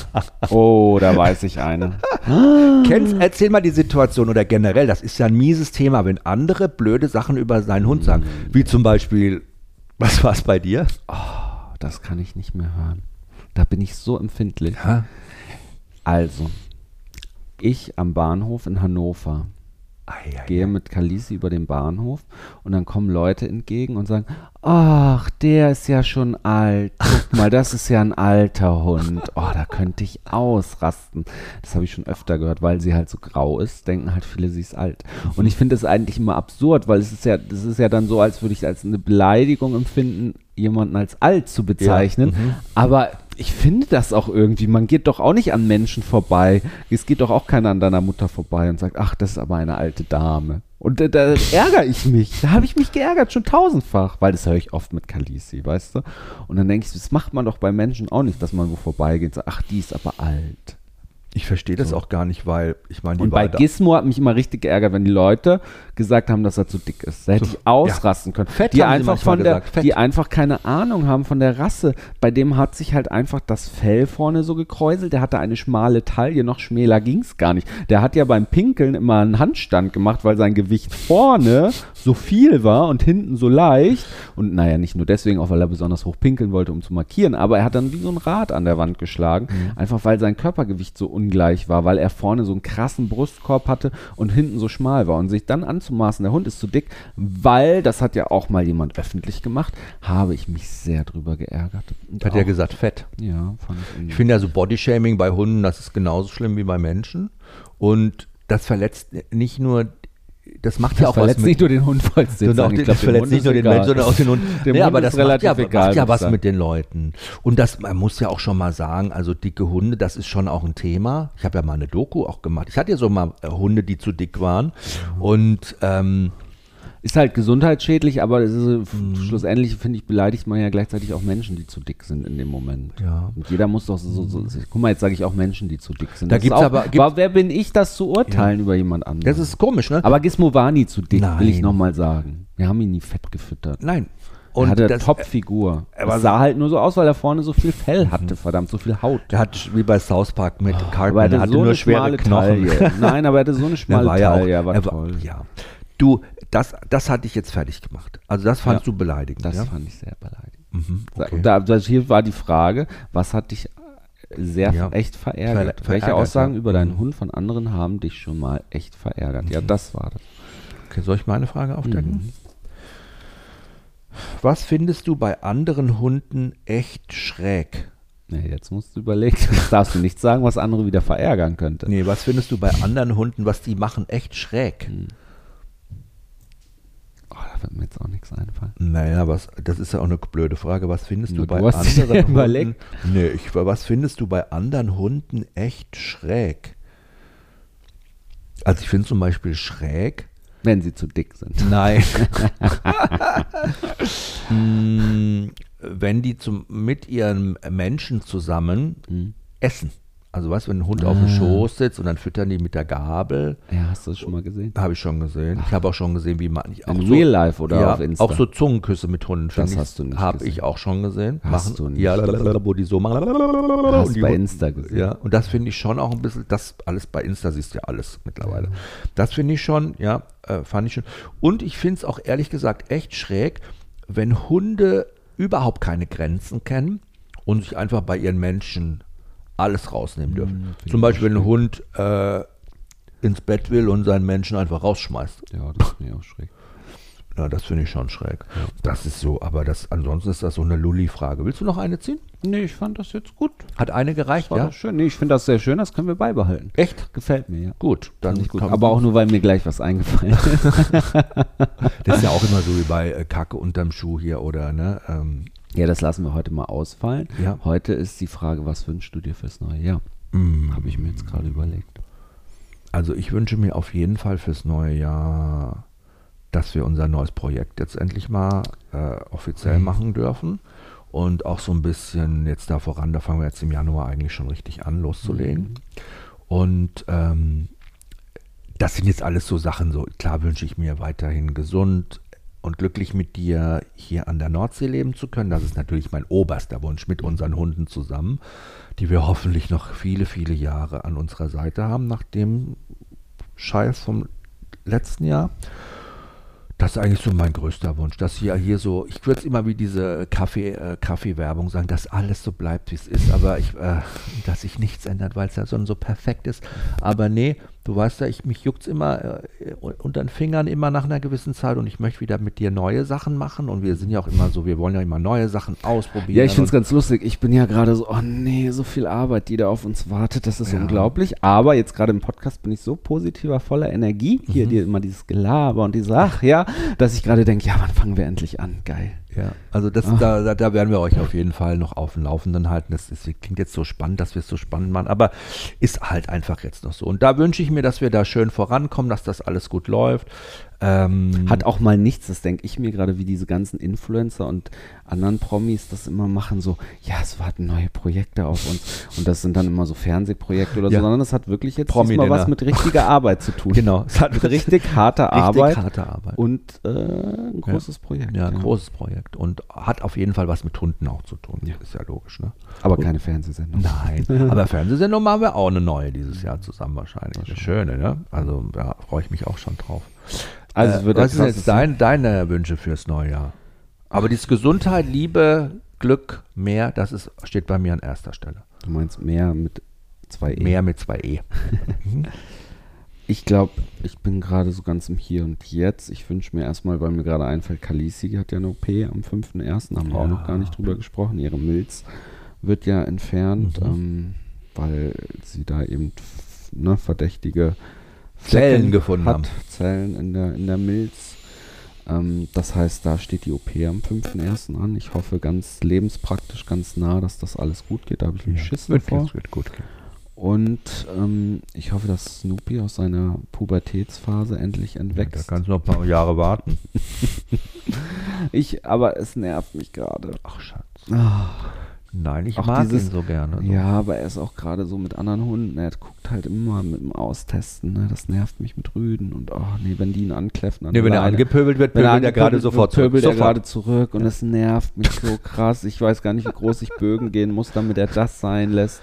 oh, da weiß ich eine. Kennst, erzähl mal die Situation oder generell, das ist ja ein mieses Thema, wenn andere blöde Sachen über seinen Hund sagen. Wie zum Beispiel, was war es bei dir? Das kann ich nicht mehr hören. Da bin ich so empfindlich. Also, ich am Bahnhof in Hannover gehe mit Kalisi über den Bahnhof und dann kommen Leute entgegen und sagen, ach, der ist ja schon alt. Guck mal, das ist ja ein alter Hund. Oh, da könnte ich ausrasten. Das habe ich schon öfter gehört, weil sie halt so grau ist, denken halt viele, sie ist alt. Und ich finde das eigentlich immer absurd, weil es ist ja, das ist ja dann so, als würde ich es als eine Beleidigung empfinden, jemanden als alt zu bezeichnen. mhm. Aber ich finde das auch irgendwie. Man geht doch auch nicht an Menschen vorbei. Es geht doch auch keiner an deiner Mutter vorbei und sagt, ach, das ist aber eine alte Dame. Und da, da ärgere ich mich. Da habe ich mich geärgert, schon tausendfach. Weil das höre ich oft mit Kalisi, weißt du? Und dann denke ich, das macht man doch bei Menschen auch nicht, dass man wo vorbeigeht und sagt, ach, die ist aber alt. Ich verstehe das auch gar nicht, weil ich meine, die Und bei Gizmo hat mich immer richtig geärgert, wenn die Leute gesagt haben, dass er zu dick ist. Da hätte ich ausrasten können. Fett die einfach von der, gesagt, die einfach keine Ahnung haben von der Rasse. Bei dem hat sich halt einfach das Fell vorne so gekräuselt. Der hatte eine schmale Taille, noch schmäler ging's gar nicht. Der hat ja beim Pinkeln immer einen Handstand gemacht, weil sein Gewicht vorne so viel war und hinten so leicht. Und naja, nicht nur deswegen, auch weil er besonders hoch pinkeln wollte, um zu markieren, aber er hat dann wie so ein Rad an der Wand geschlagen, Mhm. einfach weil sein Körpergewicht so ungleich war, weil er vorne so einen krassen Brustkorb hatte und hinten so schmal war. Und sich dann anzumaßen, der Hund ist zu dick, weil, das hat ja auch mal jemand öffentlich gemacht, habe ich mich sehr drüber geärgert. Und Hat er auch- gesagt, fett. Ja, fand ich, Ich finde ja so Bodyshaming bei Hunden, das ist genauso schlimm wie bei Menschen. Und das verletzt nicht nur, das macht ja das auch was verletzt mit, nicht nur den Hund, auch sagen. den, Ich glaub, das verletzt nicht nur den. Menschen, sondern auch den Hund. Dem nee, Hund aber das macht ja, egal, macht ja was mit den Leuten. Und das, man muss ja auch schon mal sagen, also dicke Hunde, das ist schon auch ein Thema. Ich habe ja mal eine Doku auch gemacht. Ich hatte ja so mal äh, Hunde, die zu dick waren. Und ähm, Ist halt gesundheitsschädlich, aber ist, äh, Mhm. schlussendlich, finde ich, beleidigt man ja gleichzeitig auch Menschen, die zu dick sind in dem Moment. Ja. Und jeder muss doch so, so, so guck mal, jetzt sage ich auch Menschen, die zu dick sind. Da Das gibt's auch, aber- gibt's- wer bin ich, das zu urteilen über jemand anderen? das ist komisch, ne? aber Gizmo war nie zu dick, will ich Nein. nochmal sagen. Wir haben ihn nie fett gefüttert. Nein. Und er hatte das- Top-Figur. er Er sah halt nur so aus, weil er vorne so viel Fell hatte, verdammt, so viel Haut. Der hat wie bei South Park mit er Cartman, hatte er hatte so nur eine schwere schmale Knochen. Taille. Nein, aber er hatte so eine Er schmale war ja auch, Taille, er war er toll. ja. Du, das, das hatte ich jetzt fertig gemacht. Also das fandst Ja. du beleidigend, Das ja? fand ich sehr beleidigend. Mhm, okay. Da, das hier war die Frage, was hat dich sehr Ja. echt verärgert? Verle- Welche verärgert, Aussagen über deinen Mhm. Hund von anderen haben dich schon mal echt verärgert? Ja, das war das. okay, soll ich meine Frage aufdecken? Mhm. Was findest du bei anderen Hunden echt schräg? Jetzt musst du überlegen. Jetzt darfst du nicht sagen, was andere wieder verärgern könnte. Nee, was findest du bei anderen Hunden, was die machen, echt schräg? Wird mir jetzt auch nichts einfallen. Naja, was, das ist ja auch eine blöde Frage. Was findest Nur du bei du hast anderen Hunden? überlegt. Nee, ich, was findest du bei anderen Hunden echt schräg? Also ich finde zum Beispiel schräg, Wenn sie zu dick sind. Nein. Hm, Wenn die zum, mit ihren Menschen zusammen Mhm. essen. Also weißt du, wenn ein Hund auf dem Ah. Schoß sitzt und dann füttern die mit der Gabel, Ja, hast du das schon mal gesehen? habe ich schon gesehen. Ich habe auch schon gesehen, wie man auch In so, Real Life oder ja, auf Insta? auch so Zungenküsse mit Hunden. Das ich, hast du nicht Habe ich auch schon gesehen. Hast machen, du nicht Ja, wo die so machen. Hast bei Insta gesehen. Ja, und das finde ich schon auch ein bisschen, das alles bei Insta siehst du ja alles mittlerweile. Das finde ich schon, ja, äh, fand ich schon. Und ich finde es auch ehrlich gesagt echt schräg, wenn Hunde überhaupt keine Grenzen kennen und sich einfach bei ihren Menschen alles rausnehmen dürfen. Hm, finde Zum Beispiel, wenn ein. Hund äh, ins Bett will und seinen Menschen einfach rausschmeißt. Ja, das finde ich auch schräg. Ja, das finde ich schon schräg. Das ist so, aber das, ansonsten ist das so eine Lulli-Frage. Willst du noch eine ziehen? Nee, ich fand das jetzt gut. Hat eine gereicht, War ja? schön. Nee, ich finde das sehr schön, das können wir beibehalten. Echt? Gefällt mir, ja. Gut, dann ich gut. Aber auch nur, weil mir gleich was eingefallen ist. Das ist ja auch immer so wie bei äh, Kacke unterm Schuh hier oder ne? Ähm, ja, das lassen wir heute mal ausfallen. Ja. Heute ist die Frage, was wünschst du dir fürs neue Jahr? mm. Habe ich mir jetzt gerade überlegt. Also ich wünsche mir auf jeden Fall fürs neue Jahr, dass wir unser neues Projekt jetzt endlich mal äh, offiziell Mhm. machen dürfen. Und auch so ein bisschen jetzt da voran, da fangen wir jetzt im Januar eigentlich schon richtig an, loszulegen. Mhm. Und ähm, das sind jetzt alles so Sachen, so klar wünsche ich mir weiterhin gesund und glücklich mit dir hier an der Nordsee leben zu können. Das ist natürlich mein oberster Wunsch mit unseren Hunden zusammen, die wir hoffentlich noch viele, viele Jahre an unserer Seite haben, nach dem Scheiß vom letzten Jahr. Das ist eigentlich so mein größter Wunsch, dass hier, hier so, ich würde es immer wie diese Kaffee, äh, Kaffeewerbung sagen, dass alles so bleibt, wie es ist, aber ich, äh, dass sich nichts ändert, weil es ja so, so perfekt ist. Aber nee, du weißt ja, ich, mich juckt es immer äh, unter den Fingern immer nach einer gewissen Zeit und ich möchte wieder mit dir neue Sachen machen und wir sind ja auch immer so, wir wollen ja immer neue Sachen ausprobieren. Ja, ich finde es ganz lustig. Ich bin ja gerade so, oh nee, so viel Arbeit, die da auf uns wartet. Das ist Ja. unglaublich. Aber jetzt gerade im Podcast bin ich so positiver, voller Energie. Mhm. Hier dir immer dieses Gelaber und diese, ach ja, dass ich gerade denke, ja, wann fangen wir endlich an? Geil. Ja, also das, Ach. da, da, da werden wir euch auf jeden Fall noch auf dem Laufenden halten. Das, ist, klingt jetzt so spannend, dass wir es so spannend machen, aber ist halt einfach jetzt noch so. Und da wünsche ich mir, dass wir da schön vorankommen, dass das alles gut läuft. Ähm, Hat auch mal nichts, das denke ich mir gerade, wie diese ganzen Influencer und anderen Promis das immer machen, so, ja, es warten neue Projekte auf uns. Und das sind dann immer so Fernsehprojekte oder Ja. so, sondern das hat wirklich jetzt diesmal was mit richtiger Arbeit zu tun. Genau, es hat Mit richtig harter richtig Arbeit harte Arbeit. und äh, ein großes Projekt. ja, großes Projekt und hat auf jeden Fall was mit Hunden auch zu tun. Ja. Ist ja logisch, ne? Aber keine Fernsehsendung. Nein, aber Fernsehsendung machen wir auch eine neue dieses Jahr zusammen wahrscheinlich. Eine schöne, ne? Also da freue ich mich auch schon drauf. Also äh, was sind jetzt dein, deine Wünsche fürs neue Jahr? Aber dieses Gesundheit, Liebe, Glück, mehr, das ist, steht bei mir an erster Stelle. Du meinst mehr mit Zwei E. Mehr mit zwei E. Ich glaube, ich bin gerade so ganz im Hier und Jetzt. Ich wünsche mir erstmal, weil mir gerade einfällt, Kalisi hat ja eine OP am 5.1., haben wir auch noch gar nicht drüber gesprochen. Ihre Milz wird ja entfernt, Mhm. ähm, weil sie da eben ne, verdächtige Zellen gefunden hat, haben. Zellen in der, in der Milz. Ähm, das heißt, da steht die OP am 5.1. an. Ich hoffe ganz lebenspraktisch, ganz nah, dass das alles gut geht. Da habe ich einen Schiss wird, davor. das wird gut gehen. Und ähm, ich hoffe, dass Snoopy aus seiner Pubertätsphase endlich Da entwächst. kannst du noch ein paar Jahre warten. ich, aber es nervt mich gerade. Ach, Schatz. Ah, Nein, ich Auch mag dieses- ihn so gerne. So. ja, aber er ist auch gerade so mit anderen Hunden. Er guckt halt immer mit dem Austesten. Ne? Das nervt mich mit Rüden. Und oh nee, wenn die ihn ankläffen. an Nee, wenn er angepöbelt wird, wenn er pöbelt er gerade sofort wird, pöbelt er gerade zurück und es nervt mich so krass. Ich weiß gar nicht, wie groß ich bögen gehen muss, damit er das sein lässt.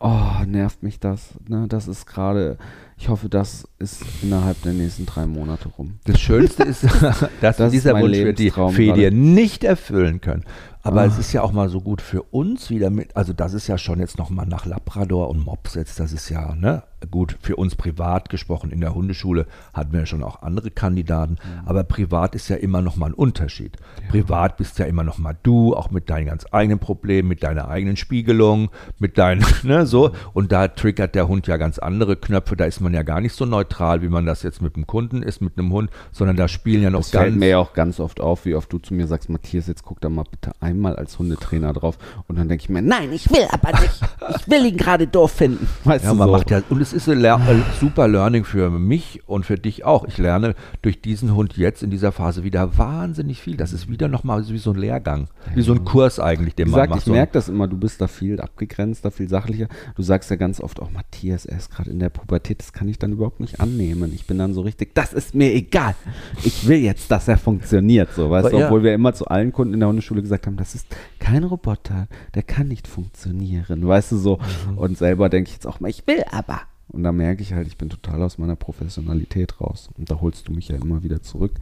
Oh, nervt mich das. Ne? Das ist gerade, ich hoffe, das ist innerhalb der nächsten drei Monate rum. Das Schönste ist, dass Das dieser Wunsch wird die Fee nicht erfüllen können. Aber Ah. es ist ja auch mal so gut für uns wieder mit, also das ist ja schon jetzt nochmal nach Labrador und Mops jetzt, das ist ja, ne, gut, für uns privat gesprochen, in der Hundeschule hatten wir ja schon auch andere Kandidaten, aber privat ist ja immer nochmal ein Unterschied. Privat bist ja immer nochmal du, auch mit deinen ganz eigenen Problemen, mit deiner eigenen Spiegelung, mit deinen, ne, so, und da triggert der Hund ja ganz andere Knöpfe, da ist man ja gar nicht so neutral, wie man das jetzt mit dem Kunden ist, mit einem Hund, sondern da spielen ja noch fällt ganz mir ja auch ganz oft auf, wie oft du zu mir sagst, Matthias, jetzt guck da mal bitte einmal als Hundetrainer drauf. Und dann denke ich mir, nein, ich will aber nicht. Ich will ihn gerade doof finden. Weißt Ja, du, man so. macht ja, und es ist ein super Learning für mich und für dich auch. Ich lerne durch diesen Hund jetzt in dieser Phase wieder wahnsinnig viel. Das ist wieder nochmal wie so ein Lehrgang, wie so ein Kurs eigentlich, den Wie man gesagt, macht. ich merke das immer, du bist da viel abgegrenzter, viel sachlicher. Du sagst ja ganz oft auch, Matthias, er ist gerade in der Pubertät, das kann ich dann überhaupt nicht annehmen. Ich bin dann so richtig, das ist mir egal. Ich will jetzt, dass er funktioniert, so, weißt du, ja. obwohl wir immer zu allen Kunden in der Hundeschule gesagt haben, das ist kein Roboter, der kann nicht funktionieren, weißt du, so. Mhm. Und selber denke ich jetzt auch mal, ich will aber. Und da merke ich halt, ich bin total aus meiner Professionalität raus. Und da holst du mich ja immer wieder zurück.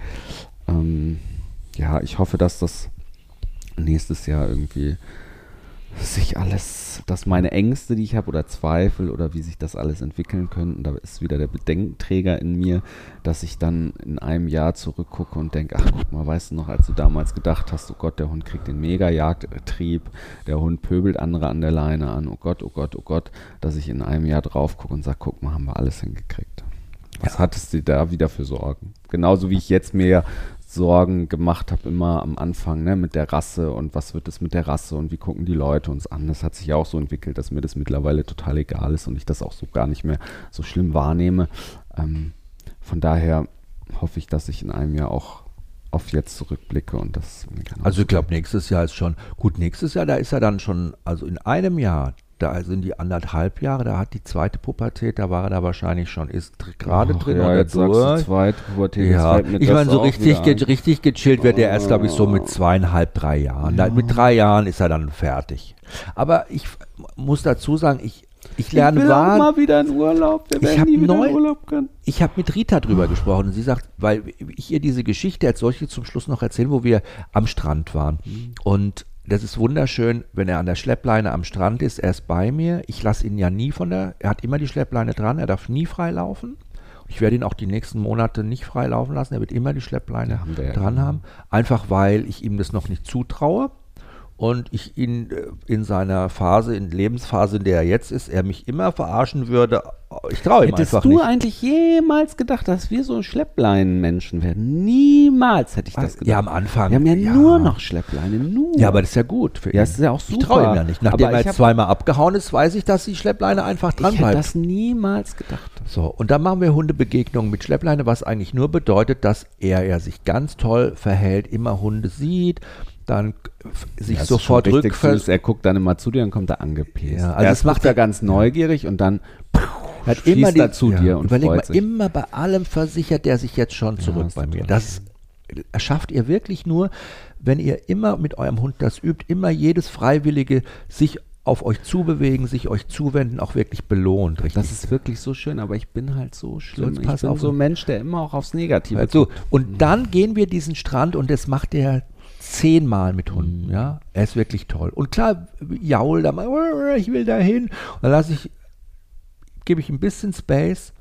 Ähm, ja, ich hoffe, dass das nächstes Jahr irgendwie sich alles, dass meine Ängste, die ich habe, oder Zweifel oder wie sich das alles entwickeln könnte, da ist wieder der Bedenkenträger in mir, dass ich dann in einem Jahr zurückgucke und denke, ach guck mal, weißt du noch, als du damals gedacht hast, oh Gott, der Hund kriegt den Mega-Jagdtrieb, der Hund pöbelt andere an der Leine an, oh Gott, oh Gott, oh Gott, dass ich in einem Jahr drauf gucke und sage, guck mal, haben wir alles hingekriegt. Was hattest du da wieder für Sorgen? Genauso wie ich jetzt mir Sorgen gemacht habe, immer am Anfang, ne, mit der Rasse und was wird es mit der Rasse und wie gucken die Leute uns an. Das hat sich ja auch so entwickelt, dass mir das mittlerweile total egal ist und ich das auch so gar nicht mehr so schlimm wahrnehme. Ähm, von daher hoffe ich, dass ich in einem Jahr auch auf jetzt zurückblicke und das Also ich glaube, nächstes Jahr ist schon, gut, nächstes Jahr, da ist er dann schon, also in einem Jahr, da sind die anderthalb Jahre, da hat die zweite Pubertät, da war er da wahrscheinlich schon, ist gerade drin ja, oder jetzt sagst du durch. zweite Pubertät, Ja, ich meine, so richtig, ge richtig gechillt wird er erst, glaube ich, so mit zweieinhalb, drei Jahren. Da, mit drei Jahren ist er dann fertig. Aber ich muss dazu sagen, ich, ich lerne ich will wahr, mal wieder in Urlaub. Wir Ich hab habe mit Rita drüber gesprochen und sie sagt, weil ich ihr diese Geschichte als solche zum Schluss noch erzählen, wo wir am Strand waren. Und das ist wunderschön, wenn er an der Schleppleine am Strand ist, er ist bei mir. Ich lasse ihn ja nie von der, er hat immer die Schleppleine dran, er darf nie frei laufen. Ich werde ihn auch die nächsten Monate nicht frei laufen lassen, er wird immer die Schleppleine Ja, wir ja dran immer. haben. Einfach weil ich ihm das noch nicht zutraue und ich ihn äh, in seiner Phase, in Lebensphase, in der er jetzt ist, er mich immer verarschen würde. Ich traue ihm Hättest einfach du nicht. eigentlich jemals gedacht, dass wir so Schleppleinenmenschen werden? Niemals hätte ich das gedacht. Ja, am Anfang. Wir haben ja, nur noch Schleppleine, nur. Ja, aber das ist ja gut für ihn. Ja, das ist ja auch Ich super. traue ihm ja nicht. Nachdem er ich jetzt zweimal abgehauen ist, weiß ich, dass die Schleppleine einfach dran ich hätte bleibt. das niemals gedacht. So, und dann machen wir Hundebegegnungen mit Schleppleine, was eigentlich nur bedeutet, dass er, er sich ganz toll verhält, immer Hunde sieht, dann sich Das sofort rückfällt. Er guckt dann immer zu dir und kommt da angepäst. Ja, also Erst das macht er ganz neugierig und dann hat immer die, er zu ja, dir und überleg mal, freut sich. immer bei allem versichert er sich jetzt schon zurück ist bei mir. Das erschafft ihr wirklich nur, wenn ihr immer mit eurem Hund das übt, immer jedes Freiwillige sich auf euch zubewegen, sich euch zuwenden, auch wirklich belohnt. Richtig. Das ist wirklich so schön, aber ich bin halt so schlimm. ich bin so ein Mensch, der immer auch aufs Negative Hör zu. Und dann gehen wir diesen Strand und das macht er zehnmal mit Mhm. Hunden. Ja, er ist wirklich toll. Und klar, jaul da mal, ich will da hin. Und dann lasse ich gebe ich ein bisschen Space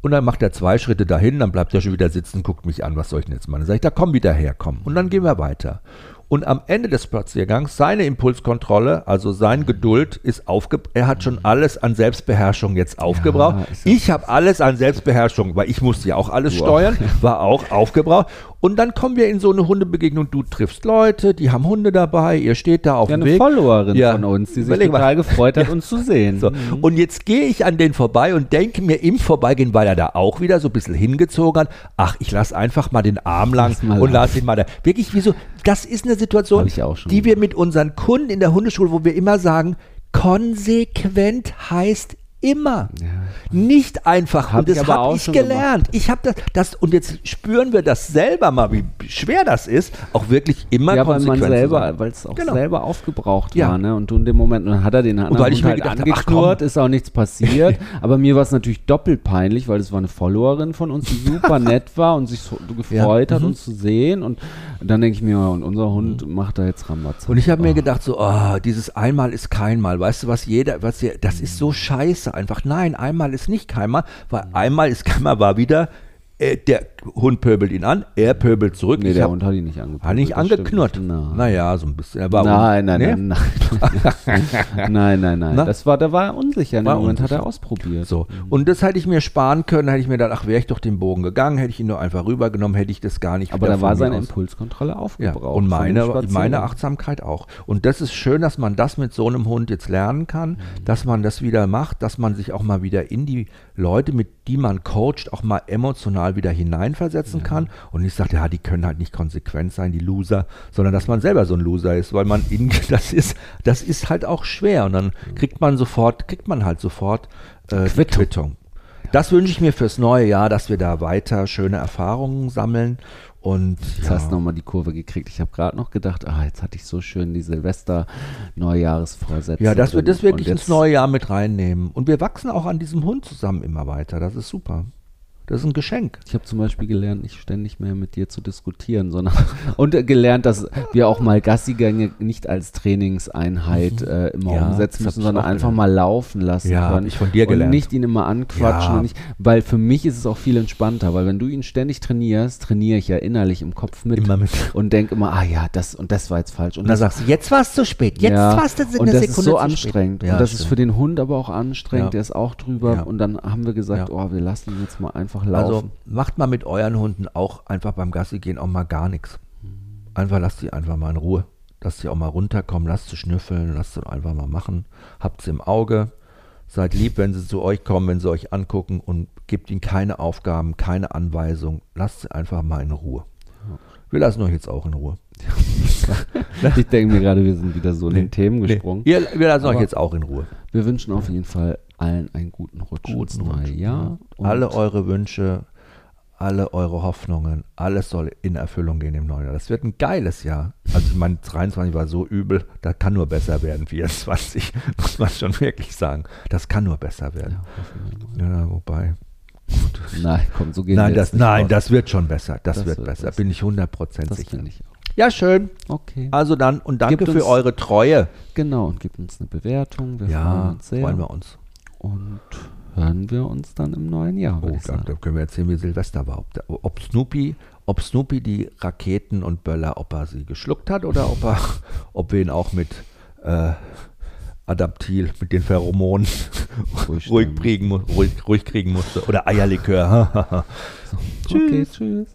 und dann macht er zwei Schritte dahin, dann bleibt er schon wieder sitzen, guckt mich an, was soll ich denn jetzt machen? Dann sage ich, da komm wieder her, komm. Und dann gehen wir weiter. Und am Ende des Spaziergangs, seine Impulskontrolle, also sein Geduld ist aufgebraucht. Er hat schon alles an Selbstbeherrschung jetzt aufgebraucht. das- ich habe alles an Selbstbeherrschung, weil ich musste ja auch alles auch. steuern, war auch aufgebraucht. Und dann kommen wir in so eine Hundebegegnung. Du triffst Leute, die haben Hunde dabei, ihr steht da auf Ja, dem eine Weg. Followerin Ja. von uns, die sich Überleg mal. total gefreut hat, uns zu sehen. So. Und jetzt gehe ich an den vorbei und denke mir im Vorbeigehen, weil er da auch wieder so ein bisschen hingezogen hat, ach, ich lasse einfach mal den Arm lang Lass mal und lasse ihn mal da. Wirklich, wieso? Das ist eine Situation, die wir mit unseren Kunden in der Hundeschule, wo wir immer sagen, konsequent heißt immer. Nicht einfach. Hab und das habe ich gelernt. Ich habe das, das, und jetzt spüren wir das selber mal, wie schwer das ist, auch wirklich immer Ja, weil man konsequent selber, weil es auch Genau. selber aufgebraucht Ja. war, ne? Und du in dem Moment, und dann hat er den anderen weil ich Hund mir halt gedacht hab, ach, angeknurrt, ist auch nichts passiert. aber mir war es natürlich doppelt peinlich, weil es war eine Followerin von uns, die super nett war und sich so gefreut Ja, hat, mhm. uns zu sehen. Und dann denke ich mir, und unser Hund macht da jetzt Rambazamba. Und ich habe mir gedacht, so, oh, dieses einmal ist kein Mal. Weißt du, was jeder, was ihr, das ist so scheiße einfach. Nein, einmal ist nicht kein Mal, weil einmal ist kein Mal war wieder, äh, der Hund pöbelt ihn an, er pöbelt zurück. Nee, ich der hab, Hund hat ihn nicht angeknurrt. hat nicht angeknurrt. Nein. Naja, so ein bisschen. Er war Nein, nein, Nee? nein, nein, nein, nein, nein. Na? Das war, der war unsicher. In War dem Moment hat unsicher. er ausprobiert. So. Und das hätte ich mir sparen können, hätte ich mir gedacht, ach, wäre ich doch den Bogen gegangen, hätte ich ihn nur einfach rübergenommen, hätte ich das gar nicht Aber da war seine aus- Impulskontrolle Ja, aufgebraucht. und von meine, meine Achtsamkeit auch. Und das ist schön, dass man das mit so einem Hund jetzt lernen kann, dass man das wieder macht, dass man sich auch mal wieder in die Leute, mit die man coacht, auch mal emotional wieder hineinversetzen kann. Und ich sage, ja, die können halt nicht konsequent sein, die Loser, sondern dass man selber so ein Loser ist, weil man in, das ist, das ist halt auch schwer. Und dann kriegt man sofort, kriegt man halt sofort äh, die Quittung. Das wünsche ich mir fürs neue Jahr, dass wir da weiter schöne Erfahrungen sammeln. Und Jetzt hast du nochmal die Kurve gekriegt. Ich habe gerade noch gedacht, ah, jetzt hatte ich so schön die Silvester-Neujahresvorsätze. Ja, dass wir das wirklich ins neue Jahr mit reinnehmen. Und wir wachsen auch an diesem Hund zusammen immer weiter. Das ist super. Das ist ein Geschenk. Ich habe zum Beispiel gelernt, nicht ständig mehr mit dir zu diskutieren, sondern und äh, gelernt, dass wir auch mal Gassigänge nicht als Trainingseinheit äh, immer Mhm. Ja, umsetzen das müssen, sondern einfach gelernt. mal laufen lassen Ja, können. ich von dir und gelernt. nicht ihn immer anquatschen. Ja. Und nicht, weil für mich ist es auch viel entspannter, weil wenn du ihn ständig trainierst, trainiere ich ja innerlich im Kopf mit, Immer mit. und denke immer, ah ja, das und das war jetzt falsch. Und Und dann das sagst du, jetzt war es zu spät. Jetzt ja, war es eine und das Sekunde ist so anstrengend. und das ist stimmt. für den Hund aber auch anstrengend. Der ist auch drüber. Und dann haben wir gesagt, oh, wir lassen ihn jetzt mal einfach Also laufen. macht mal mit euren Hunden auch einfach beim Gassi gehen auch mal gar nichts. Einfach lasst sie einfach mal in Ruhe. Lasst sie auch mal runterkommen, lasst sie schnüffeln, lasst sie einfach mal machen. Habt sie im Auge. Seid lieb, wenn sie zu euch kommen, wenn sie euch angucken und gebt ihnen keine Aufgaben, keine Anweisungen. Lasst sie einfach mal in Ruhe. Wir lassen euch jetzt auch in Ruhe. ich denke mir gerade, wir sind wieder so in den Themen Nee, gesprungen. ihr, wir lassen euch Aber- jetzt auch in Ruhe. Wir wünschen auf jeden Fall allen einen guten Rutsch ins neue Jahr. Und Alle eure Wünsche, alle eure Hoffnungen, alles soll in Erfüllung gehen im neuen Jahr. Das wird ein geiles Jahr. Also ich meine, 23 war so übel, da kann nur besser werden. 24 muss man schon wirklich sagen. Das kann nur besser werden. Ja. Ja, wobei. Nein, komm, so gehen Nein, das, nein raus. das wird schon besser. Das, Das wird, wird besser. besser. Bin ich 100% Das sicher. ich. Ja, schön. Okay. Also dann und danke Gibt für uns- eure Treue. Genau, und gebt uns eine Bewertung. Wir freuen Ja, uns sehr. freuen wir uns. Und hören wir uns dann im neuen Jahr, Oh, da, da können wir erzählen, wie Silvester war. Ob, ob, Snoopy, ob Snoopy die Raketen und Böller, ob er sie geschluckt hat oder ob, er, ob wir ihn auch mit äh, Adaptil, mit den Pheromonen Ruhig kriegen, ruhig, ruhig kriegen musste. Oder Eierlikör. Okay, tschüss.